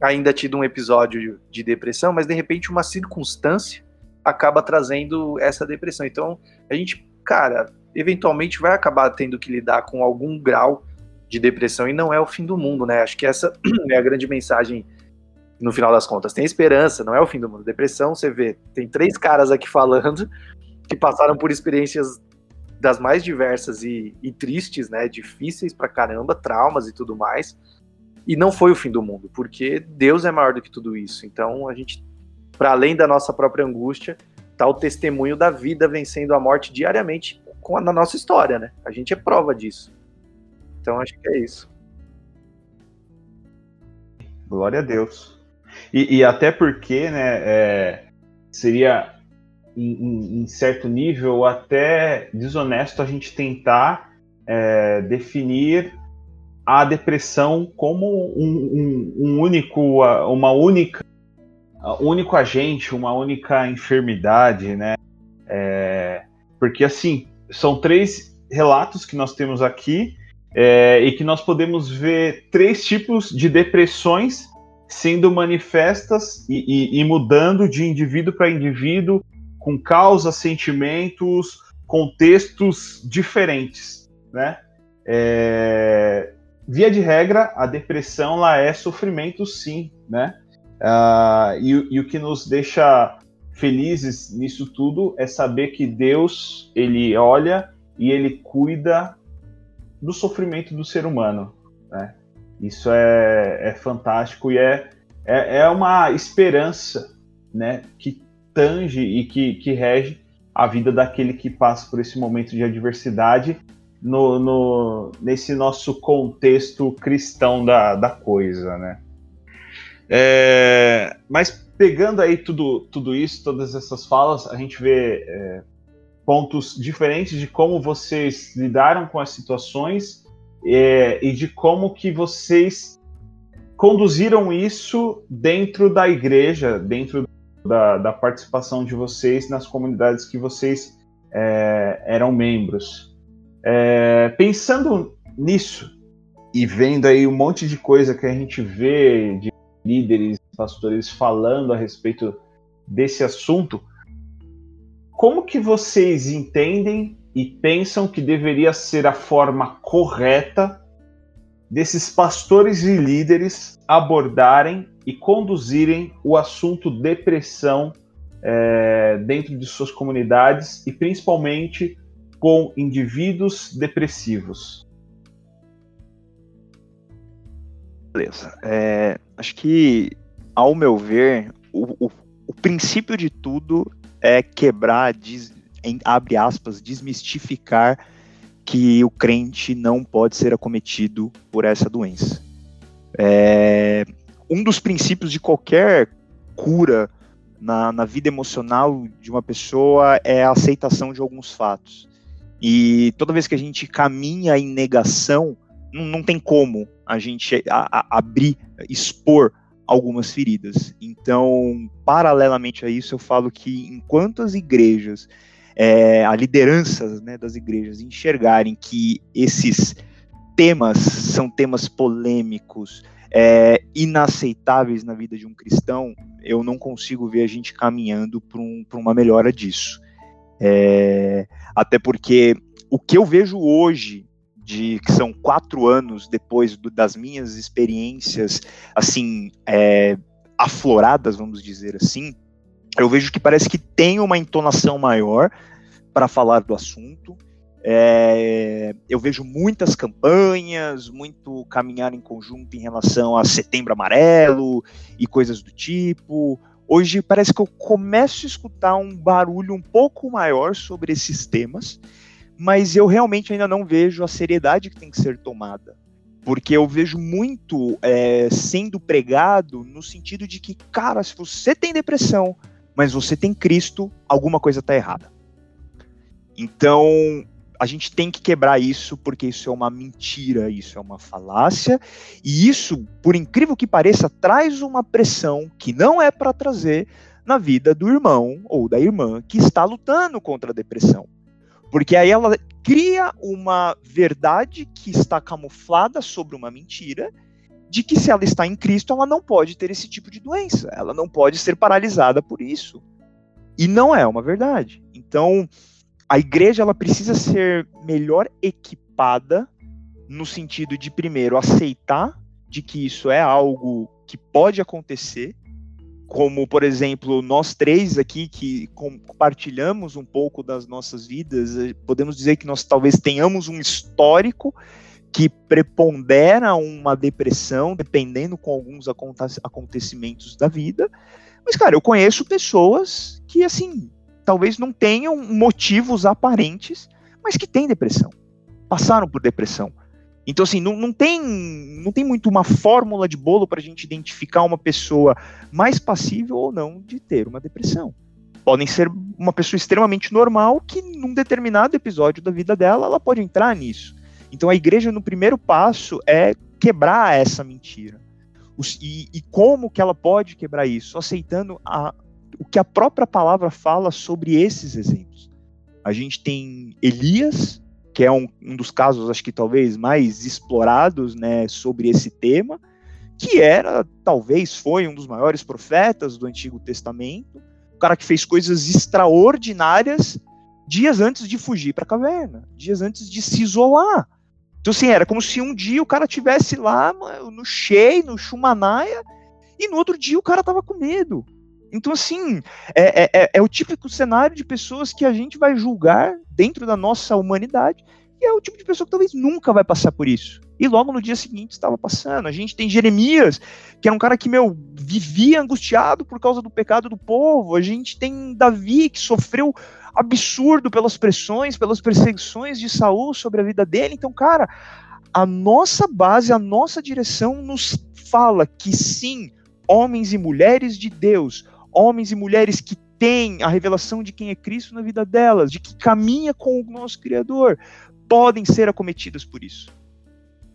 ainda tido um episódio de depressão, mas de repente uma circunstância acaba trazendo essa depressão. Então a gente, cara, eventualmente vai acabar tendo que lidar com algum grau de depressão e não é o fim do mundo, né? Acho que essa é a grande mensagem no final das contas. Tem esperança, não é o fim do mundo. Depressão, você vê, tem três caras aqui falando que passaram por experiências das mais diversas e, e tristes, né? Difíceis pra caramba, traumas e tudo mais. E não foi o fim do mundo, porque Deus é maior do que tudo isso. Então a gente, para além da nossa própria angústia, tá o testemunho da vida vencendo a morte diariamente com a, na nossa história, né? A gente é prova disso. Então acho que é isso. Glória a Deus. E, e até porque, né, é, seria em, em, certo nível até desonesto a gente tentar é, definir a depressão como um, um, um, único, uma única, único agente, uma única enfermidade, né? É, porque assim são três relatos que nós temos aqui é, e que nós podemos ver três tipos de depressões sendo manifestas e, e, e mudando de indivíduo para indivíduo, com causas, sentimentos, contextos diferentes, né? É, via de regra, a depressão lá é sofrimento, sim, né? Uh, e, e, o que nos deixa felizes nisso tudo é saber que Deus ele olha e ele cuida do sofrimento do ser humano, né? Isso é, é fantástico e é, é, é uma esperança, né? Que tange e que, que rege a vida daquele que passa por esse momento de adversidade no, no, nesse nosso contexto cristão da, da coisa, né? É, mas pegando aí tudo, tudo isso, todas essas falas, a gente vê é, pontos diferentes de como vocês lidaram com as situações é, e de como que vocês conduziram isso dentro da igreja, dentro da, da participação de vocês nas comunidades que vocês é, eram membros. É, pensando nisso e vendo aí um monte de coisa que a gente vê de líderes, pastores falando a respeito desse assunto, como que vocês entendem e pensam que deveria ser a forma correta desses pastores e líderes abordarem e conduzirem o assunto depressão é, dentro de suas comunidades e principalmente com indivíduos depressivos? Beleza. É, acho que, ao meu ver, o, o, o princípio de tudo é quebrar, des, em, abre aspas, desmistificar que o crente não pode ser acometido por essa doença. É, um dos princípios de qualquer cura na, na, vida emocional de uma pessoa é a aceitação de alguns fatos. E toda vez que a gente caminha em negação, não, não tem como a gente a, a abrir, expor algumas feridas. Então, paralelamente a isso, eu falo que enquanto as igrejas, é, a liderança né, das igrejas enxergarem que esses temas são temas polêmicos, é, inaceitáveis na vida de um cristão, eu não consigo ver a gente caminhando para um, uma melhora disso. É, até porque o que eu vejo hoje de que são quatro anos depois do, das minhas experiências, assim, é, afloradas, vamos dizer assim, eu vejo que parece que tem uma entonação maior para falar do assunto. É, eu vejo muitas campanhas, muito caminhar em conjunto em relação a Setembro Amarelo e coisas do tipo. Hoje parece que eu começo a escutar um barulho um pouco maior sobre esses temas mas eu realmente ainda não vejo a seriedade que tem que ser tomada. Porque eu vejo muito é, sendo pregado no sentido de que, cara, se você tem depressão, mas você tem Cristo, alguma coisa está errada. Então, a gente tem que quebrar isso porque isso é uma mentira, isso é uma falácia, e isso, por incrível que pareça, traz uma pressão que não é para trazer na vida do irmão ou da irmã que está lutando contra a depressão. Porque aí ela cria uma verdade que está camuflada sobre uma mentira, de que se ela está em Cristo, ela não pode ter esse tipo de doença, ela não pode ser paralisada por isso. E não é uma verdade. Então, a igreja ela precisa ser melhor equipada no sentido de primeiro aceitar de que isso é algo que pode acontecer, como por exemplo nós três aqui que compartilhamos um pouco das nossas vidas, eh, podemos dizer que nós talvez tenhamos um histórico que prepondera uma depressão, dependendo com alguns acontecimentos da vida. Mas cara, eu conheço pessoas que assim talvez não tenham motivos aparentes, mas que têm depressão, passaram por depressão. Então, assim, não, não, tem, não tem muito uma fórmula de bolo para a gente identificar uma pessoa mais passível ou não de ter uma depressão. Podem ser uma pessoa extremamente normal que, num determinado episódio da vida dela, ela pode entrar nisso. Então, a igreja, no primeiro passo, é quebrar essa mentira. E, e como que ela pode quebrar isso? Aceitando a, o que a própria palavra fala sobre esses exemplos. A gente tem Elias, que é um, um dos casos, acho que talvez mais explorados, né, sobre esse tema, que era, talvez foi um dos maiores profetas do Antigo Testamento, o cara que fez coisas extraordinárias dias antes de fugir para a caverna, dias antes de se isolar. Então, assim, era como se um dia o cara tivesse lá no cheio, no Shumanaia, e no outro dia o cara tava com medo. Então, assim, é, é, é, é, o típico cenário de pessoas que a gente vai julgar dentro da nossa humanidade, e é o tipo de pessoa que talvez nunca vai passar por isso. E logo no dia seguinte estava passando. A gente tem Jeremias, que era um cara que, meu, vivia angustiado por causa do pecado do povo. A gente tem Davi, que sofreu absurdo pelas pressões, pelas perseguições de Saul sobre a vida dele. Então, cara, a nossa base, a nossa direção nos fala que sim, homens e mulheres de Deus homens e mulheres que têm a revelação de quem é Cristo na vida delas, de que caminha com o nosso Criador, podem ser acometidas por isso.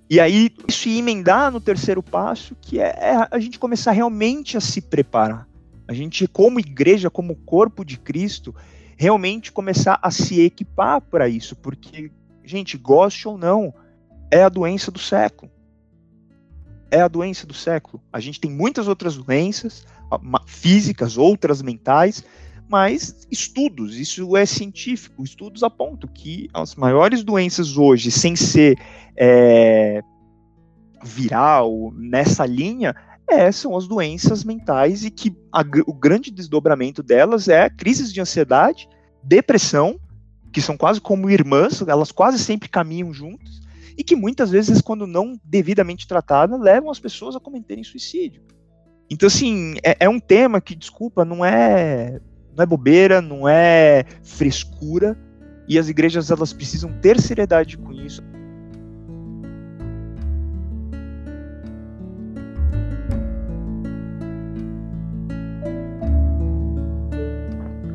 E aí, isso emendar no terceiro passo, que é, é a gente começar realmente a se preparar. A gente, como igreja, como corpo de Cristo, realmente começar a se equipar para isso, porque, gente, goste ou não, é a doença do século. É a doença do século. A gente tem muitas outras doenças, físicas, outras mentais, mas estudos, isso é científico, estudos apontam que as maiores doenças hoje, sem ser é, viral, nessa linha, é, são as doenças mentais e que a, o grande desdobramento delas é crises de ansiedade, depressão, que são quase como irmãs, elas quase sempre caminham juntas, e que muitas vezes, quando não devidamente tratadas, levam as pessoas a cometerem suicídio. Então, assim, é, é, um tema que, desculpa, não é, não é bobeira, não é frescura, e as igrejas elas precisam ter seriedade com isso.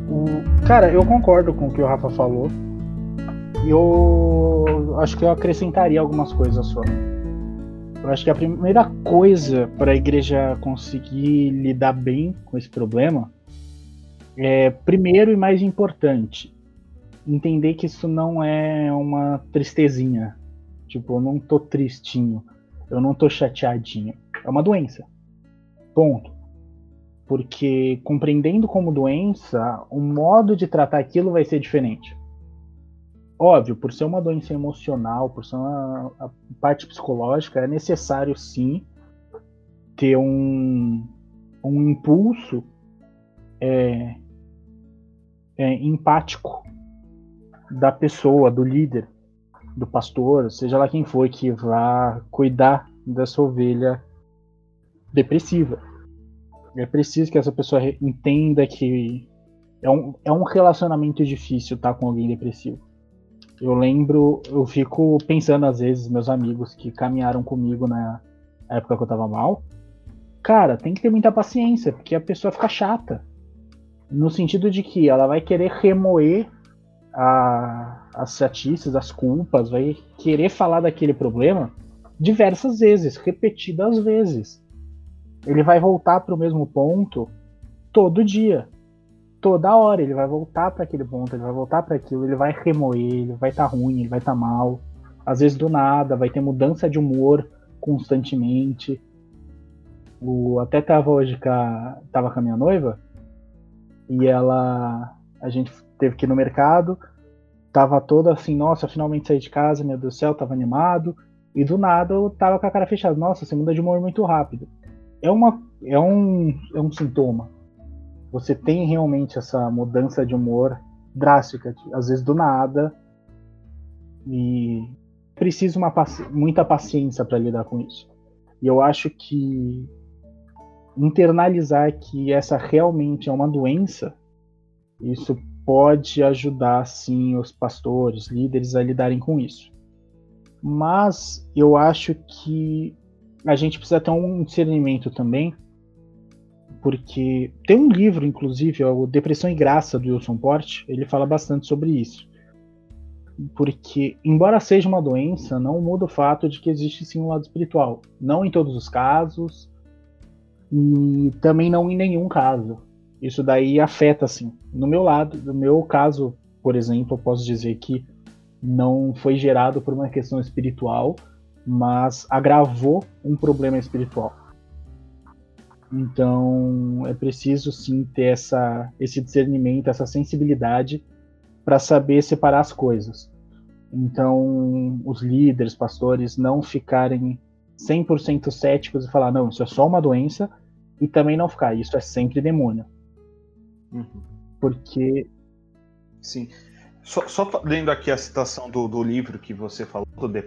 O, cara, eu concordo com o que o Rafa falou. Eu acho que eu acrescentaria algumas coisas só. Eu acho que a primeira coisa para a igreja conseguir lidar bem com esse problema é, primeiro e mais importante, entender que isso não é uma tristezinha. Tipo, eu não tô tristinho, eu não tô chateadinho. É uma doença. Ponto. Porque compreendendo como doença, o modo de tratar aquilo vai ser diferente óbvio, por ser uma doença emocional, por ser uma parte psicológica, é necessário sim ter um, um impulso é, é, empático da pessoa, do líder, do pastor, seja lá quem for que vá cuidar dessa ovelha depressiva. É preciso que essa pessoa entenda que é um, é um relacionamento difícil estar com alguém depressivo. Eu lembro, eu fico pensando às vezes, meus amigos que caminharam comigo na época que eu tava mal. Cara, tem que ter muita paciência, porque a pessoa fica chata. No sentido de que ela vai querer remoer a, as chatices, as culpas, vai querer falar daquele problema diversas vezes, repetidas vezes. Ele vai voltar para o mesmo ponto todo dia, toda hora. Ele vai voltar para aquele ponto, ele vai voltar para aquilo, ele vai remoer, ele vai estar tá ruim, ele vai estar tá mal. Às vezes do nada, vai ter mudança de humor constantemente. O, até tava hoje com a, tava com a minha noiva e ela. A gente teve que ir no mercado, tava toda assim, nossa, finalmente saí de casa, meu Deus do céu, tava animado. E do nada eu tava com a cara fechada, nossa, você muda de humor muito rápido. É, uma, é, um, é um sintoma. Você tem realmente essa mudança de humor drástica, às vezes do nada. E precisa uma, muita paciência para lidar com isso. E eu acho que internalizar que essa realmente é uma doença, isso pode ajudar sim os pastores, líderes a lidarem com isso. Mas eu acho que a gente precisa ter um discernimento também, porque tem um livro, inclusive, é o Depressão e Graça do Wilson Porte, ele fala bastante sobre isso. Porque, embora seja uma doença, não muda o fato de que existe sim um lado espiritual. Não em todos os casos, e também não em nenhum caso. Isso daí afeta, assim. No meu lado, no meu caso, por exemplo, eu posso dizer que não foi gerado por uma questão espiritual, mas agravou um problema espiritual. Então é preciso sim ter essa, esse discernimento, essa sensibilidade para saber separar as coisas. Então os líderes, pastores, não ficarem 100% céticos e falar, não, isso é só uma doença, e também não ficar, isso é sempre demônio. Uhum. Porque. Sim. Só, só, lendo aqui a citação do, do livro que você falou, do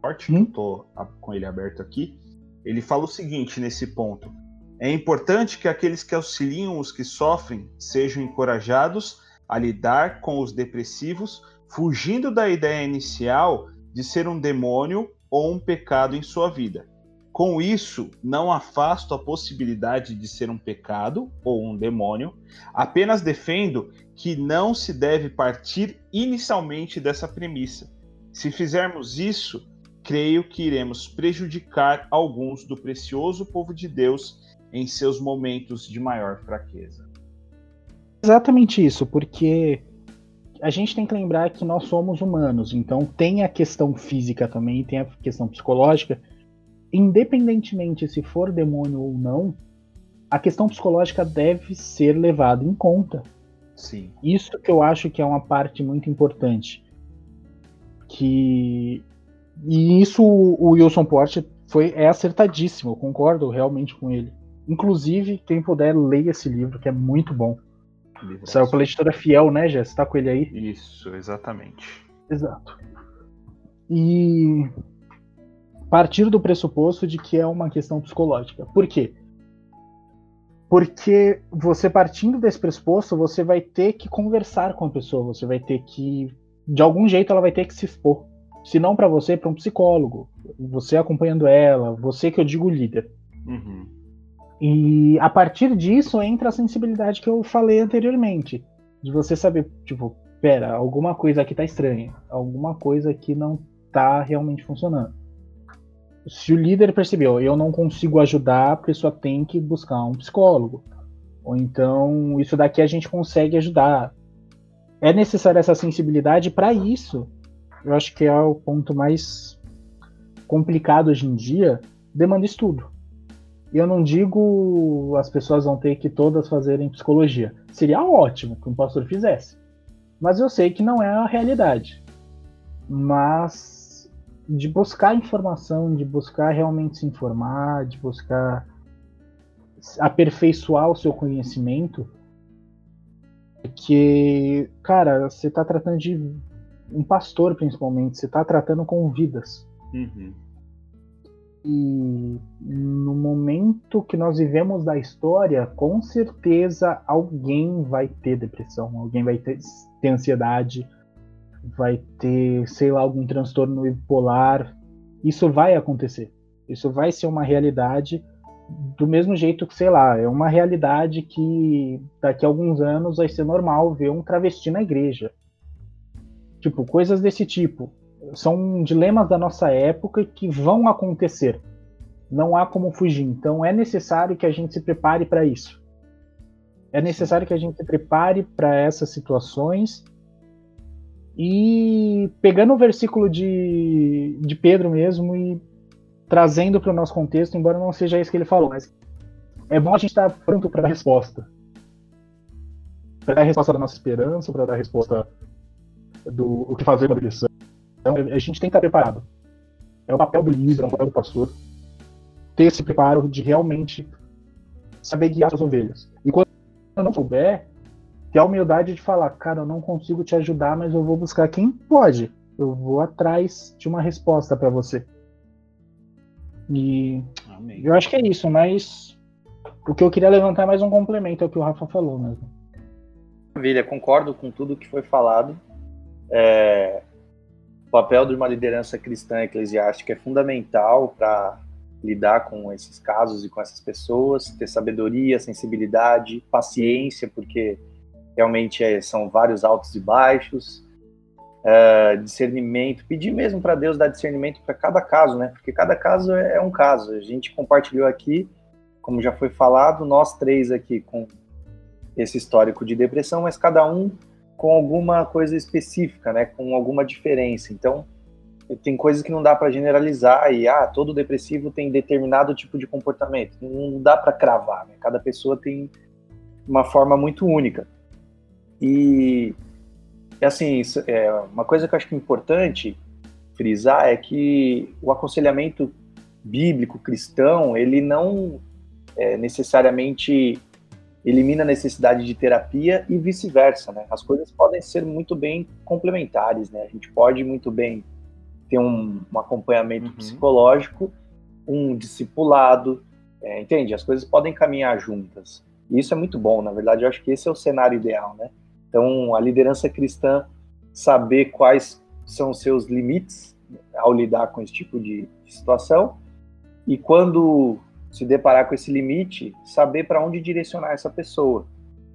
Forte, hum? que eu tô com ele aberto aqui, ele fala o seguinte nesse ponto. É importante que aqueles que auxiliam os que sofrem sejam encorajados a lidar com os depressivos, fugindo da ideia inicial de ser um demônio ou um pecado em sua vida. Com isso, não afasto a possibilidade de ser um pecado ou um demônio, apenas defendo que não se deve partir inicialmente dessa premissa. Se fizermos isso, creio que iremos prejudicar alguns do precioso povo de Deus em seus momentos de maior fraqueza. Exatamente isso, porque a gente tem que lembrar que nós somos humanos, então tem a questão física também, tem a questão psicológica. Independentemente se for demônio ou não, a questão psicológica deve ser levada em conta. Sim. Isso que eu acho que é uma parte muito importante. Que e isso o Wilson Porte foi é acertadíssimo, eu concordo realmente com ele. Inclusive, quem puder, leia esse livro, que é muito bom. Livro Saiu pela editora Fiel, né, Jess? Você tá com ele aí? Isso, exatamente. Exato. E partir do pressuposto de que é uma questão psicológica. Por quê? Porque você partindo desse pressuposto, você vai ter que conversar com a pessoa, você vai ter que, de algum jeito, ela vai ter que se expor. Se não para você, para um psicólogo. Você acompanhando ela, você que eu digo líder. Uhum. E a partir disso entra a sensibilidade que eu falei anteriormente. De você saber, tipo, pera, alguma coisa aqui tá estranha. Alguma coisa aqui não tá realmente funcionando. Se o líder percebeu, eu não consigo ajudar, a pessoa tem que buscar um psicólogo. Ou então, isso daqui a gente consegue ajudar. É necessária essa sensibilidade para isso eu acho que é o ponto mais complicado hoje em dia, demanda estudo. E eu não digo as pessoas vão ter que todas fazerem psicologia. Seria ótimo que um pastor fizesse. Mas eu sei que não é a realidade. Mas de buscar informação, de buscar realmente se informar, de buscar aperfeiçoar o seu conhecimento, que, cara, você está tratando de um pastor principalmente, você está tratando com vidas. Uhum. E no momento que nós vivemos da história, com certeza alguém vai ter depressão, alguém vai ter, ter ansiedade, vai ter, sei lá, algum transtorno bipolar. Isso vai acontecer. Isso vai ser uma realidade do mesmo jeito que, sei lá, é uma realidade que daqui a alguns anos vai ser normal ver um travesti na igreja. Tipo, coisas desse tipo. São dilemas da nossa época que vão acontecer. Não há como fugir. Então é necessário que a gente se prepare para isso. É necessário que a gente se prepare para essas situações. E pegando o versículo de, de Pedro mesmo e trazendo para o nosso contexto, embora não seja isso que ele falou, mas é bom a gente estar pronto para dar resposta. Para dar a resposta da nossa esperança, para dar a resposta do o que fazer com a lição. Então, a gente tem que estar preparado. É o papel do líder, é o papel do pastor, ter esse preparo de realmente saber guiar as ovelhas. E quando não souber, ter a humildade de falar, cara, eu não consigo te ajudar, mas eu vou buscar quem pode. Eu vou atrás de uma resposta para você. E Amém. eu acho que é isso, mas o que eu queria levantar é mais um complemento ao que o Rafa falou mesmo. Maravilha, concordo com tudo que foi falado. É, o papel de uma liderança cristã eclesiástica é fundamental para lidar com esses casos e com essas pessoas, ter sabedoria, sensibilidade, paciência, porque realmente é, são vários altos e baixos, uh, discernimento, pedir mesmo para Deus dar discernimento para cada caso, né? Porque cada caso é, é um caso. A gente compartilhou aqui, como já foi falado, nós três aqui com esse histórico de depressão, mas cada um com alguma coisa específica, né? Com alguma diferença. Então, tem coisas que não dá para generalizar e ah, todo depressivo tem determinado tipo de comportamento. Não dá para cravar, né? Cada pessoa tem uma forma muito única. E assim, é, uma coisa que eu acho é importante frisar é que o aconselhamento bíblico cristão, ele não é, necessariamente elimina a necessidade de terapia e vice-versa, né? As coisas podem ser muito bem complementares, né? A gente pode muito bem ter um, um acompanhamento uhum. psicológico, um discipulado, é, entende? As coisas podem caminhar juntas. E isso é muito bom, na verdade, eu acho que esse é o cenário ideal, né? Então, a liderança cristã saber quais são os seus limites ao lidar com esse tipo de situação e quando se deparar com esse limite, saber para onde direcionar essa pessoa.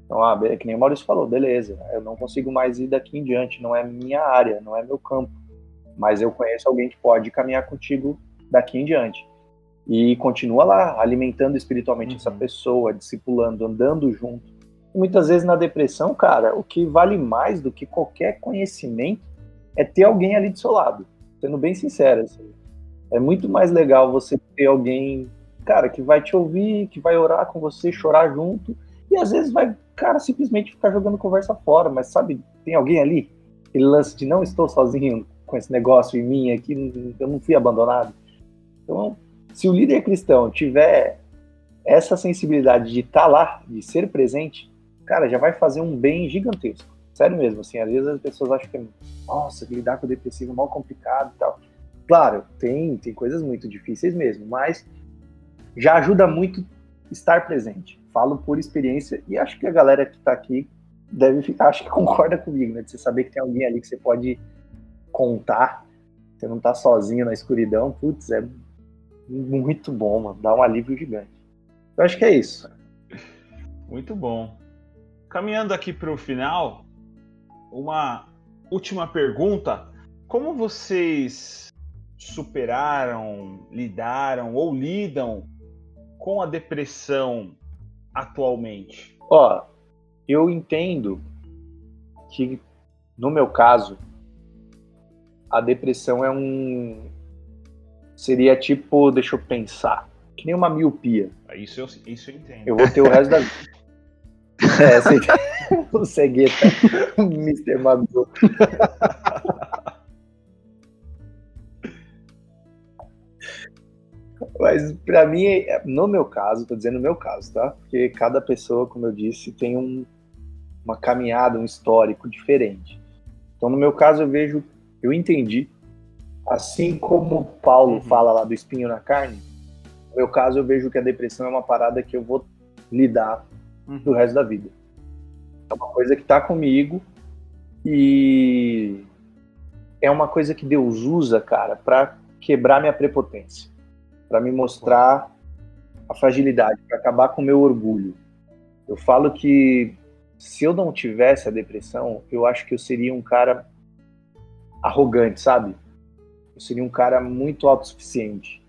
Então, ah, é que nem o Maurício falou, beleza, eu não consigo mais ir daqui em diante, não é minha área, não é meu campo, mas eu conheço alguém que pode caminhar contigo daqui em diante. E continua lá, alimentando espiritualmente uhum. essa pessoa, discipulando, andando junto, muitas vezes na depressão, cara, o que vale mais do que qualquer conhecimento é ter alguém ali do seu lado. Sendo bem sincero, assim. É muito mais legal você ter alguém, cara, que vai te ouvir, que vai orar com você, chorar junto, e às vezes vai, cara, simplesmente ficar jogando conversa fora, mas sabe, tem alguém ali, aquele lance de não estou sozinho com esse negócio em mim aqui, eu não fui abandonado. Então, se o líder cristão tiver essa sensibilidade de estar tá lá, de ser presente, cara, já vai fazer um bem gigantesco. Sério mesmo, assim, às vezes as pessoas acham que, nossa, lidar com o depressivo é mal complicado e tal. Claro, tem, tem coisas muito difíceis mesmo, mas já ajuda muito estar presente. Falo por experiência e acho que a galera que está aqui deve ficar, acho que concorda comigo, né? De você saber que tem alguém ali que você pode contar, você não tá sozinho na escuridão, putz, é muito bom, mano, dá um alívio gigante. Eu acho que é isso. Muito bom. Caminhando aqui para o final, uma última pergunta: como vocês superaram, lidaram ou lidam com a depressão atualmente? Ó, eu entendo que no meu caso a depressão é um seria tipo, deixa eu pensar, que nem uma miopia. Isso eu, isso eu entendo. Eu vou ter o resto da vida. É, sei. o cegueta, o Mr. Magoo. Mas para mim, no meu caso, tô dizendo no meu caso, tá? Porque cada pessoa, como eu disse, tem um, uma caminhada, um histórico diferente. Então, no meu caso, eu vejo, eu entendi, assim como Paulo uhum. fala lá do espinho na carne, no meu caso, eu vejo que a depressão é uma parada que eu vou lidar uhum. do resto da vida. É uma coisa que está comigo e é uma coisa que Deus usa, cara, para quebrar minha prepotência, para me mostrar a fragilidade, para acabar com o meu orgulho. Eu falo que se eu não tivesse a depressão, eu acho que eu seria um cara arrogante, sabe? Eu seria um cara muito autossuficiente.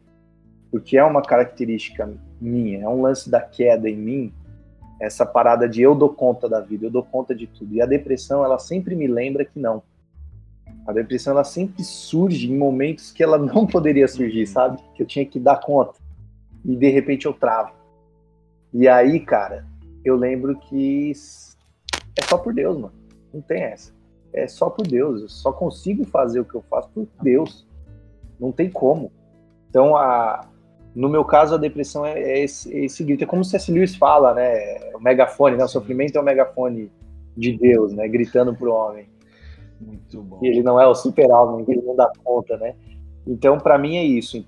Porque é uma característica minha, é um lance da queda em mim, essa parada de eu dou conta da vida, eu dou conta de tudo. E a depressão, ela sempre me lembra que não. A depressão, ela sempre surge em momentos que ela não poderia surgir, sabe? Que eu tinha que dar conta. E de repente eu travo. E aí, cara, eu lembro que é só por Deus, mano. Não tem essa. É só por Deus. Eu só consigo fazer o que eu faço por Deus. Não tem como. Então, a, no meu caso, a depressão é, é esse, é esse grito. É como o C.S. Lewis fala, né? O megafone, né? O sofrimento é o megafone de Deus, né? Gritando pro homem. Muito bom. E ele não é o super-homem, ele não dá conta, né? Então, para mim é isso.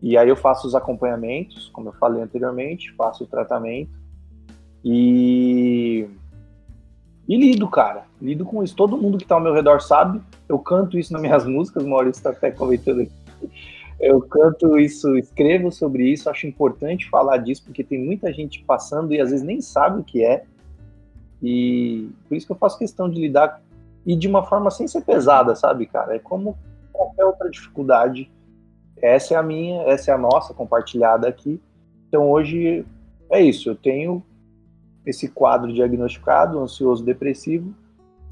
E aí eu faço os acompanhamentos, como eu falei anteriormente, faço o tratamento e e lido, cara. Lido com isso. Todo mundo que tá ao meu redor sabe. Eu canto isso nas minhas músicas, o Maurício está até comentando aqui. Eu canto isso, escrevo sobre isso, acho importante falar disso, porque tem muita gente passando e às vezes nem sabe o que é. E por isso que eu faço questão de lidar e de uma forma sem ser pesada, sabe, cara? É como qualquer outra dificuldade. Essa é a minha, essa é a nossa compartilhada aqui. Então hoje é isso, eu tenho esse quadro diagnosticado, ansioso depressivo,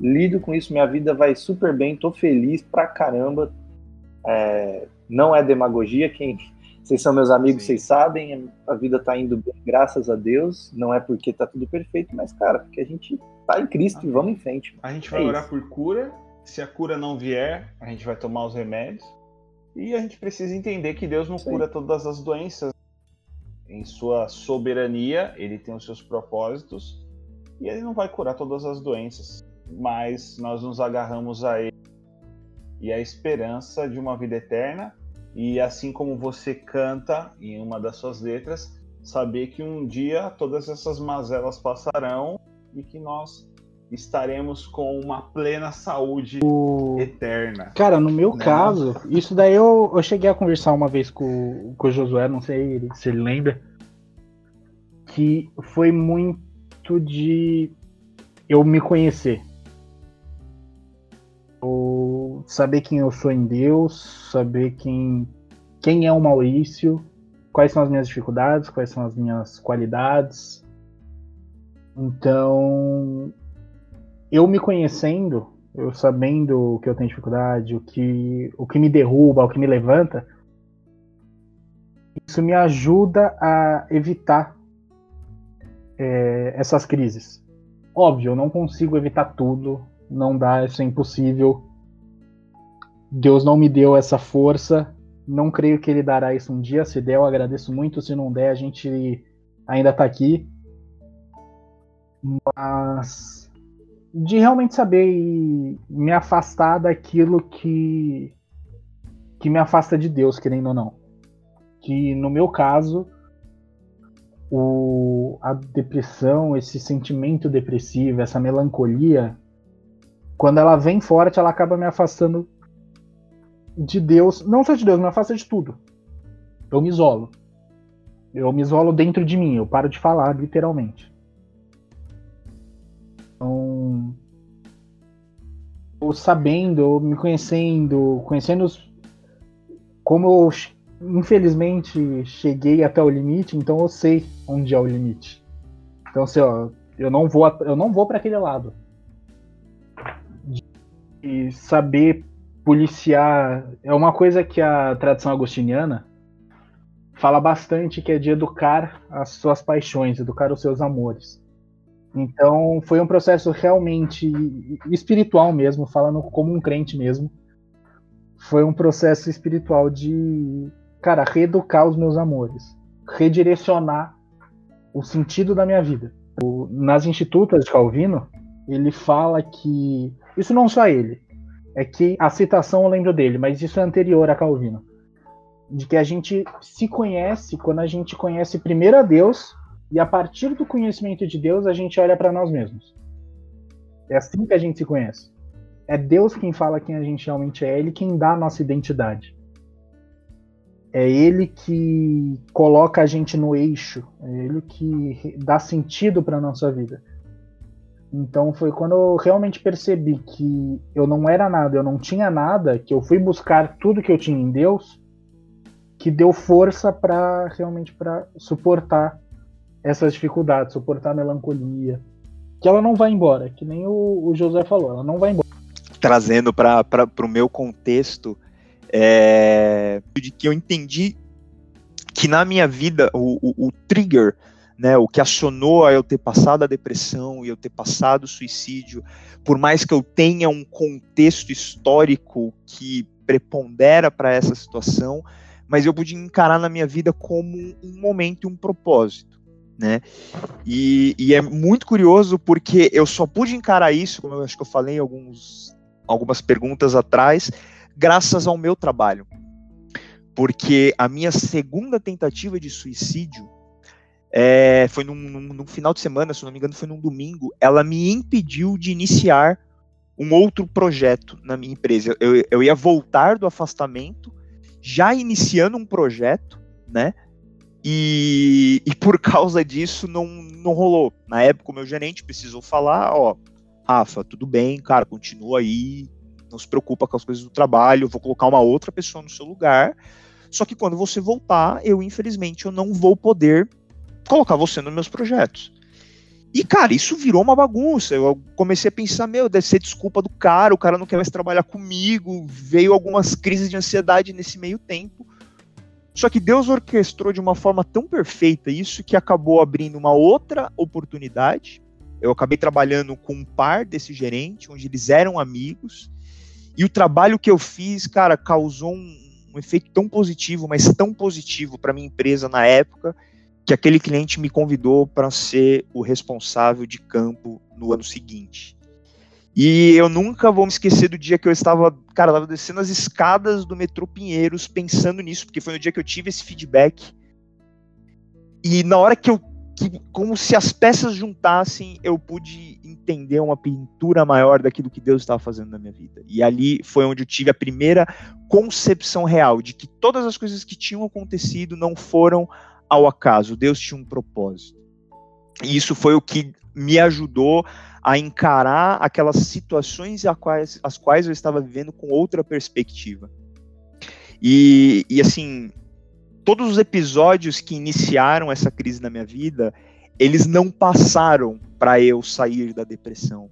lido com isso, minha vida vai super bem, tô feliz pra caramba. É, não é demagogia, quem vocês são meus amigos, Sim. vocês sabem, a vida tá indo bem, graças a Deus. Não é porque tá tudo perfeito, mas, cara, porque a gente tá em Cristo Amém. e vamos em frente. A gente vai é orar isso. por cura. Se a cura não vier, a gente vai tomar os remédios. E a gente precisa entender que Deus não Sim. cura todas as doenças. Em sua soberania, ele tem os seus propósitos e ele não vai curar todas as doenças. Mas nós nos agarramos a ele e a esperança de uma vida eterna e assim como você canta em uma das suas letras, saber que um dia todas essas mazelas passarão e que nós estaremos com uma plena saúde o... eterna. Cara, no meu né? caso, isso daí eu, eu cheguei a conversar uma vez com, com o Josué, não sei se ele lembra, que foi muito de eu me conhecer. O saber quem eu sou em Deus, saber quem, quem é o Maurício, quais são as minhas dificuldades, quais são as minhas qualidades. Então, eu me conhecendo, eu sabendo que eu tenho dificuldade, o que, o que me derruba, o que me levanta, isso me ajuda a evitar é, essas crises. Óbvio, eu não consigo evitar tudo, não dá, isso é impossível. Deus não me deu essa força, não creio que Ele dará isso um dia. Se der, eu agradeço muito. Se não der, a gente ainda está aqui. Mas de realmente saber e me afastar daquilo que que me afasta de Deus, querendo ou não. Que no meu caso, o, a depressão, esse sentimento depressivo, essa melancolia, quando ela vem forte, ela acaba me afastando de Deus, não só de Deus, me afasta de tudo. Eu me isolo. Eu me isolo dentro de mim, eu paro de falar, literalmente. Então, eu sabendo, me conhecendo, conhecendo os, como eu infelizmente cheguei até o limite, então eu sei onde é o limite. Então, assim, ó, eu não vou, eu não vou para aquele lado e saber policiar é uma coisa que a tradição agostiniana fala bastante que é de educar as suas paixões, educar os seus amores. Então foi um processo realmente espiritual mesmo, falando como um crente mesmo. Foi um processo espiritual de, cara, reeducar os meus amores, redirecionar o sentido da minha vida. Nas Institutas de Calvino, ele fala que isso não só ele. É que a citação eu lembro dele, mas isso é anterior a Calvino. De que a gente se conhece quando a gente conhece primeiro a Deus e a partir do conhecimento de Deus a gente olha para nós mesmos. É assim que a gente se conhece. É Deus quem fala quem a gente realmente é, Ele quem dá a nossa identidade. é ele que coloca a gente no eixo, é ele que dá sentido para nossa vida. Então foi quando eu realmente percebi que eu não era nada, eu não tinha nada, que eu fui buscar tudo que eu tinha em Deus, que deu força para realmente para suportar essas dificuldades, suportar a melancolia, que ela não vai embora, que nem o, o José falou, ela não vai embora. Trazendo para o meu contexto, é, de que eu entendi que na minha vida o, o, o trigger né, o que acionou a eu ter passado a depressão e eu ter passado o suicídio, por mais que eu tenha um contexto histórico que prepondera para essa situação, mas eu pude encarar na minha vida como um momento e um propósito. Né? E, e, é muito curioso porque eu só pude encarar isso, como eu acho que eu falei em alguns, algumas perguntas atrás, graças ao meu trabalho. Porque a minha segunda tentativa de suicídio é, foi num, num, num, final de semana, se não me engano, foi num domingo, ela me impediu de iniciar um outro projeto na minha empresa. Eu, eu ia voltar do afastamento, já iniciando um projeto, né? E, e por causa disso não, não rolou. Na época, o meu gerente precisou falar: ó, Rafa, tudo bem, cara, continua aí, não se preocupa com as coisas do trabalho, vou colocar uma outra pessoa no seu lugar. Só que quando você voltar, eu infelizmente eu não vou poder colocar você nos meus projetos. E, cara, isso virou uma bagunça. Eu comecei a pensar, meu, deve ser desculpa do cara, o cara não quer mais trabalhar comigo. Veio algumas crises de ansiedade nesse meio tempo. Só que Deus orquestrou de uma forma tão perfeita isso que acabou abrindo uma outra oportunidade. Eu acabei trabalhando com um par desse gerente, onde eles eram amigos. E o trabalho que eu fiz, cara, causou um, um efeito tão positivo, mas tão positivo para minha empresa na época, que aquele cliente me convidou para ser o responsável de campo no ano seguinte. E eu nunca vou me esquecer do dia que eu estava, cara, estava descendo as escadas do metrô Pinheiros pensando nisso, porque foi no dia que eu tive esse feedback. E na hora que eu, que, como se as peças juntassem, eu pude entender uma pintura maior daquilo que Deus estava fazendo na minha vida. E ali foi onde eu tive a primeira concepção real de que todas as coisas que tinham acontecido não foram ao acaso, Deus tinha um propósito. E isso foi o que me ajudou a encarar aquelas situações as quais, as quais eu estava vivendo com outra perspectiva. E, e assim, todos os episódios que iniciaram essa crise na minha vida, eles não passaram para eu sair da depressão,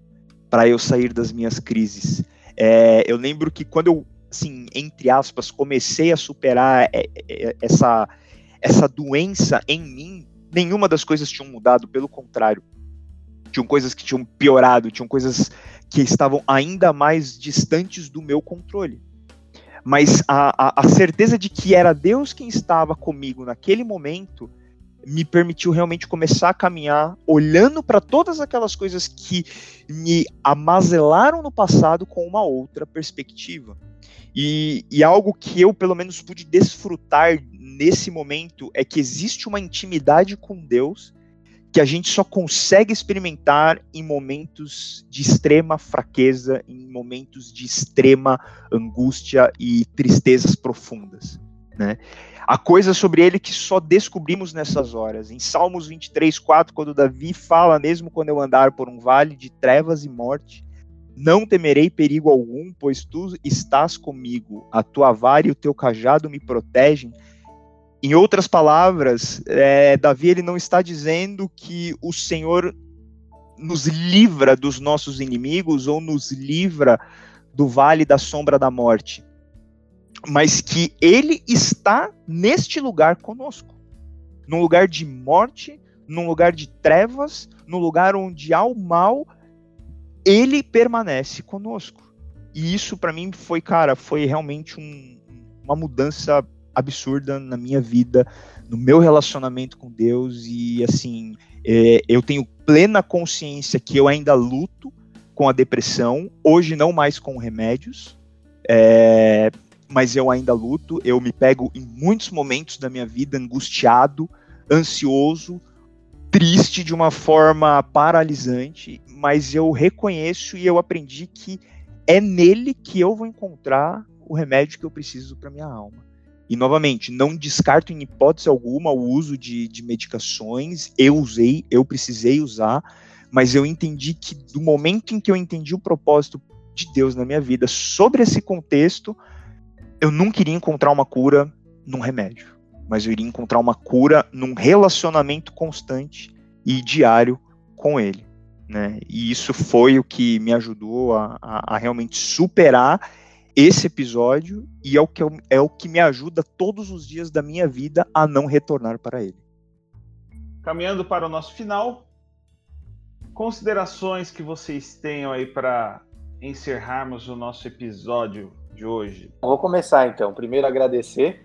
para eu sair das minhas crises. É, eu lembro que quando eu, assim, entre aspas, comecei a superar é, é, essa essa doença em mim, nenhuma das coisas tinham mudado, pelo contrário. Tinham coisas que tinham piorado, tinham coisas que estavam ainda mais distantes do meu controle. Mas a, a, a certeza de que era Deus quem estava comigo naquele momento me permitiu realmente começar a caminhar olhando para todas aquelas coisas que me amazelaram no passado com uma outra perspectiva. E, e algo que eu, pelo menos, pude desfrutar nesse momento é que existe uma intimidade com Deus que a gente só consegue experimentar em momentos de extrema fraqueza, em momentos de extrema angústia e tristezas profundas, né? Há coisas sobre ele que só descobrimos nessas horas. Em Salmos 23, 4, quando Davi fala, mesmo quando eu andar por um vale de trevas e morte, não temerei perigo algum, pois tu estás comigo. A tua vara e o teu cajado me protegem. Em outras palavras, é, Davi ele não está dizendo que o Senhor nos livra dos nossos inimigos ou nos livra do vale da sombra da morte, mas que ele está neste lugar conosco, num lugar de morte, num lugar de trevas, num lugar onde há o mal, ele permanece conosco. E isso para mim foi, cara, foi realmente um, uma mudança absurda na minha vida, no meu relacionamento com Deus e assim é, eu tenho plena consciência que eu ainda luto com a depressão, hoje não mais com remédios, é, mas eu ainda luto. Eu me pego em muitos momentos da minha vida angustiado, ansioso, triste de uma forma paralisante, mas eu reconheço e eu aprendi que é nele que eu vou encontrar o remédio que eu preciso para minha alma. E, novamente, não descarto em hipótese alguma o uso de, de medicações. Eu usei, eu precisei usar, mas eu entendi que do momento em que eu entendi o propósito de Deus na minha vida sobre esse contexto, eu não queria encontrar uma cura num remédio, mas eu iria encontrar uma cura num relacionamento constante e diário com Ele. Né? E isso foi o que me ajudou a, a, a realmente superar esse episódio e é o, que eu, é o que me ajuda todos os dias da minha vida a não retornar para ele. Caminhando para o nosso final, considerações que vocês tenham aí para encerrarmos o nosso episódio de hoje. Vou começar então. Primeiro agradecer,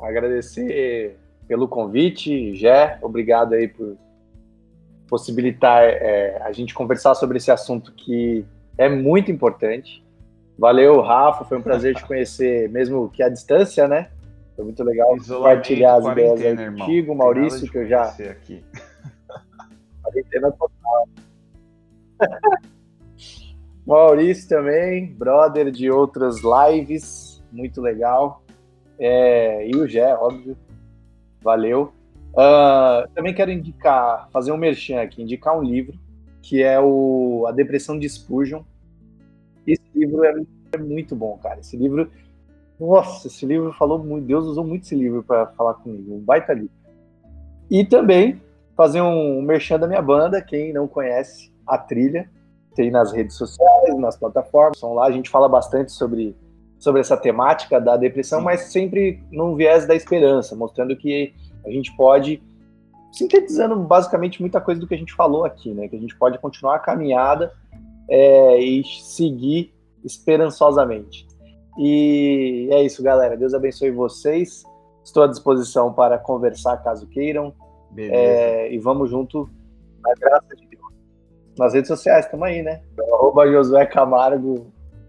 agradecer pelo convite, Jé, obrigado aí por possibilitar é, a gente conversar sobre esse assunto que é muito importante. Valeu, Rafa. Foi um prazer te conhecer, mesmo que à distância, né? Foi muito legal compartilhar as ideias aí contigo, Maurício, que eu já. Aqui. Quarentena total. Maurício também, brother de outras lives, muito legal. É, e o Gé, óbvio. Valeu. Uh, também quero indicar, fazer um merchan aqui, indicar um livro, que é o A Depressão de Spurgeon, livro é, é muito bom, cara. Esse livro, nossa, esse livro falou muito. Deus usou muito esse livro para falar comigo. Um baita livro. E também fazer um merchan da minha banda, quem não conhece a trilha, tem nas redes sociais, nas plataformas, são lá, a gente fala bastante sobre, sobre essa temática da depressão, Sim. mas sempre num viés da esperança, mostrando que a gente pode, sintetizando basicamente muita coisa do que a gente falou aqui, né? Que a gente pode continuar a caminhada é, e seguir esperançosamente. E é isso, galera. Deus abençoe vocês. Estou à disposição para conversar caso queiram. É, e vamos junto na graça de Deus. Nas redes sociais, estamos aí, né? Arroba Josué Camargo.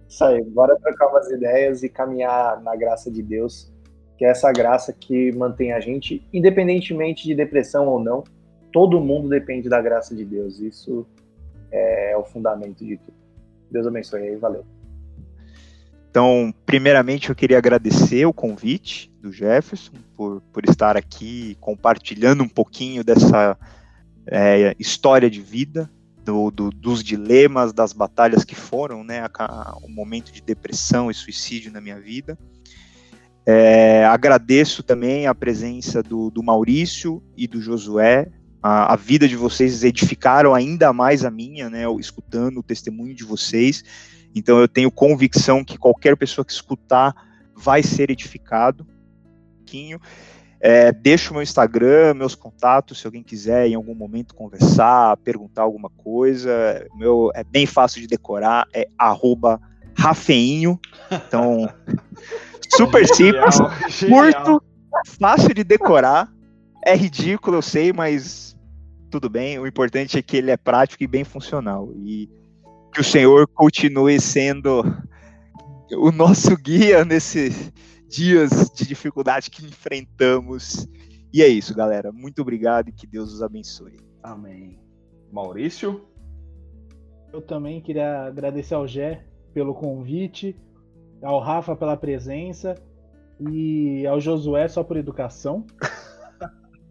Isso aí, bora trocar umas ideias e caminhar na graça de Deus, que é essa graça que mantém a gente, independentemente de depressão ou não, todo mundo depende da graça de Deus. Isso é, é o fundamento de tudo. Deus abençoe aí, valeu. Então, primeiramente, eu queria agradecer o convite do Jefferson por, por estar aqui compartilhando um pouquinho dessa é, história de vida, do, do, dos dilemas, das batalhas que foram, né, o momento de depressão e suicídio na minha vida. É, agradeço também a presença do, do Maurício e do Josué, a, a, vida de vocês edificaram ainda mais a minha, né, escutando o testemunho de vocês. Então eu tenho convicção que qualquer pessoa que escutar vai ser edificado. É, deixo meu Instagram, meus contatos, se alguém quiser em algum momento conversar, perguntar alguma coisa. Meu é bem fácil de decorar, é arroba Rafeinho. Então, super simples, curto, fácil de decorar. É ridículo, eu sei, mas tudo bem. O importante é que ele é prático e bem funcional. E que o Senhor continue sendo o nosso guia nesses dias de dificuldade que enfrentamos. E é isso, galera. Muito obrigado e que Deus os abençoe. Amém. Maurício? Eu também queria agradecer ao Gé pelo convite, ao Rafa pela presença e ao Josué só por educação.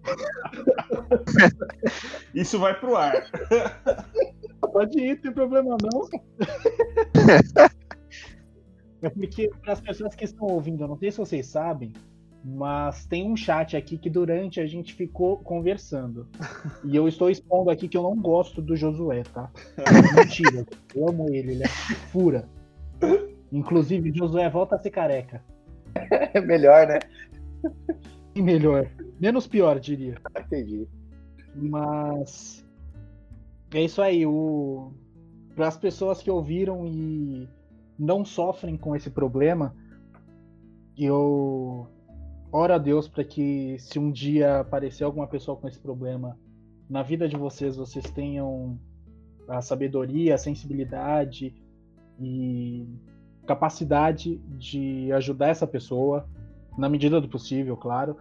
Isso vai pro ar. Pode ir, não tem problema não. É porque, para as pessoas que estão ouvindo, eu não sei se vocês sabem, mas tem um chat aqui que durante a gente ficou conversando. E eu estou expondo aqui que eu não gosto do Josué, tá? Mentira, eu amo ele, ele é fura. Inclusive, Josué volta a ser careca. É melhor, né? Melhor. Menos pior, diria. Entendi. Mas é isso aí. O... Para as pessoas que ouviram e não sofrem com esse problema, eu oro a Deus para que se um dia aparecer alguma pessoa com esse problema na vida de vocês, vocês tenham a sabedoria, a sensibilidade e capacidade de ajudar essa pessoa na medida do possível, claro.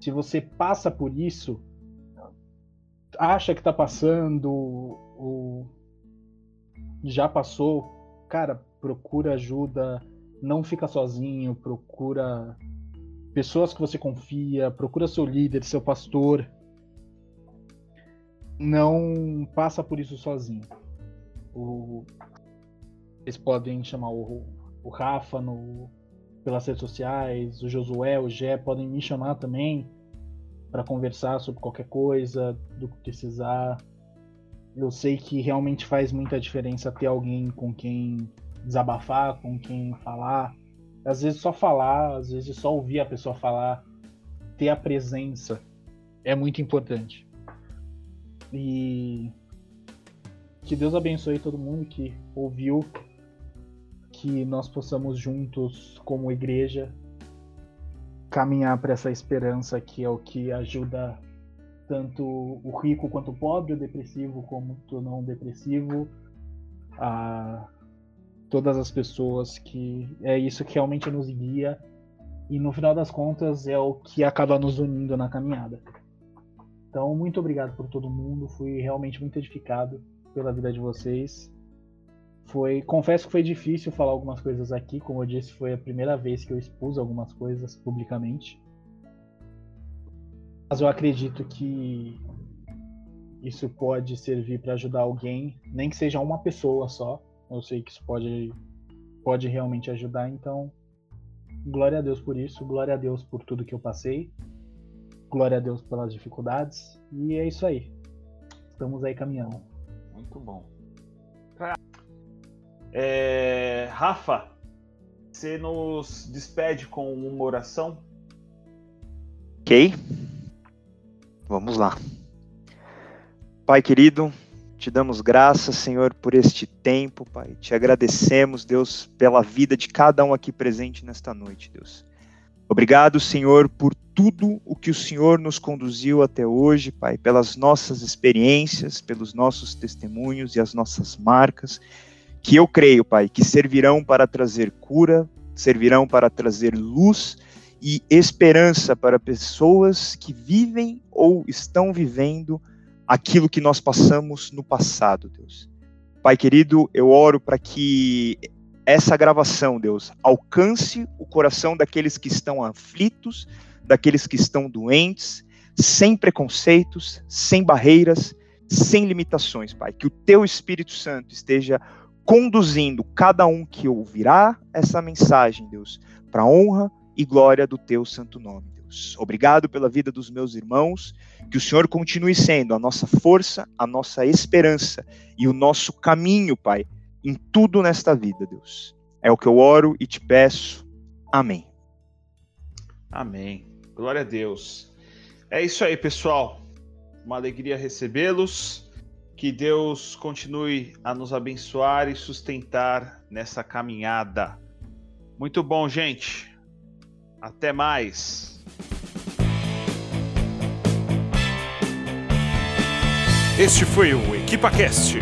Se você passa por isso, acha que tá passando, ou já passou, cara, procura ajuda, não fica sozinho, procura pessoas que você confia, procura seu líder, seu pastor. Não passa por isso sozinho. O, eles podem chamar o, o Rafa no, pelas redes sociais, o Josué, o Gé podem me chamar também para conversar sobre qualquer coisa, do que precisar. Eu sei que realmente faz muita diferença ter alguém com quem desabafar, com quem falar. Às vezes só falar, às vezes só ouvir a pessoa falar, ter a presença é muito importante. E que Deus abençoe todo mundo que ouviu que nós possamos juntos, como igreja, caminhar para essa esperança que é o que ajuda tanto o rico quanto o pobre, o depressivo como o não depressivo, a todas as pessoas que é isso que realmente nos guia e no final das contas é o que acaba nos unindo na caminhada. Então, muito obrigado por todo mundo, fui realmente muito edificado pela vida de vocês foi, confesso que foi difícil falar algumas coisas aqui, como eu disse, foi a primeira vez que eu expus algumas coisas publicamente. Mas eu acredito que isso pode servir para ajudar alguém, nem que seja uma pessoa só. Eu sei que isso pode, pode realmente ajudar, então glória a Deus por isso, glória a Deus por tudo que eu passei, glória a Deus pelas dificuldades, e é isso aí. Estamos aí caminhando. Muito bom. É, Rafa, você nos despede com uma oração? Ok. Vamos lá. Pai querido, te damos graças, Senhor, por este tempo, Pai. Te agradecemos, Deus, pela vida de cada um aqui presente nesta noite, Deus. Obrigado, Senhor, por tudo o que o Senhor nos conduziu até hoje, Pai, pelas nossas experiências, pelos nossos testemunhos e as nossas marcas que eu creio, Pai, que servirão para trazer cura, servirão para trazer luz e esperança para pessoas que vivem ou estão vivendo aquilo que nós passamos no passado, Deus. Pai querido, eu oro para que essa gravação, Deus, alcance o coração daqueles que estão aflitos, daqueles que estão doentes, sem preconceitos, sem barreiras, sem limitações, Pai. Que o teu Espírito Santo esteja conduzindo cada um que ouvirá essa mensagem, Deus, para honra e glória do teu santo nome, Deus. Obrigado pela vida dos meus irmãos, que o Senhor continue sendo a nossa força, a nossa esperança e o nosso caminho, Pai, em tudo nesta vida, Deus. É o que eu oro e te peço. Amém. Amém. Glória a Deus. É isso aí, pessoal. Uma alegria recebê-los. Que Deus continue a nos abençoar e sustentar nessa caminhada. Muito bom, gente. Até mais. Este foi o EquipaCast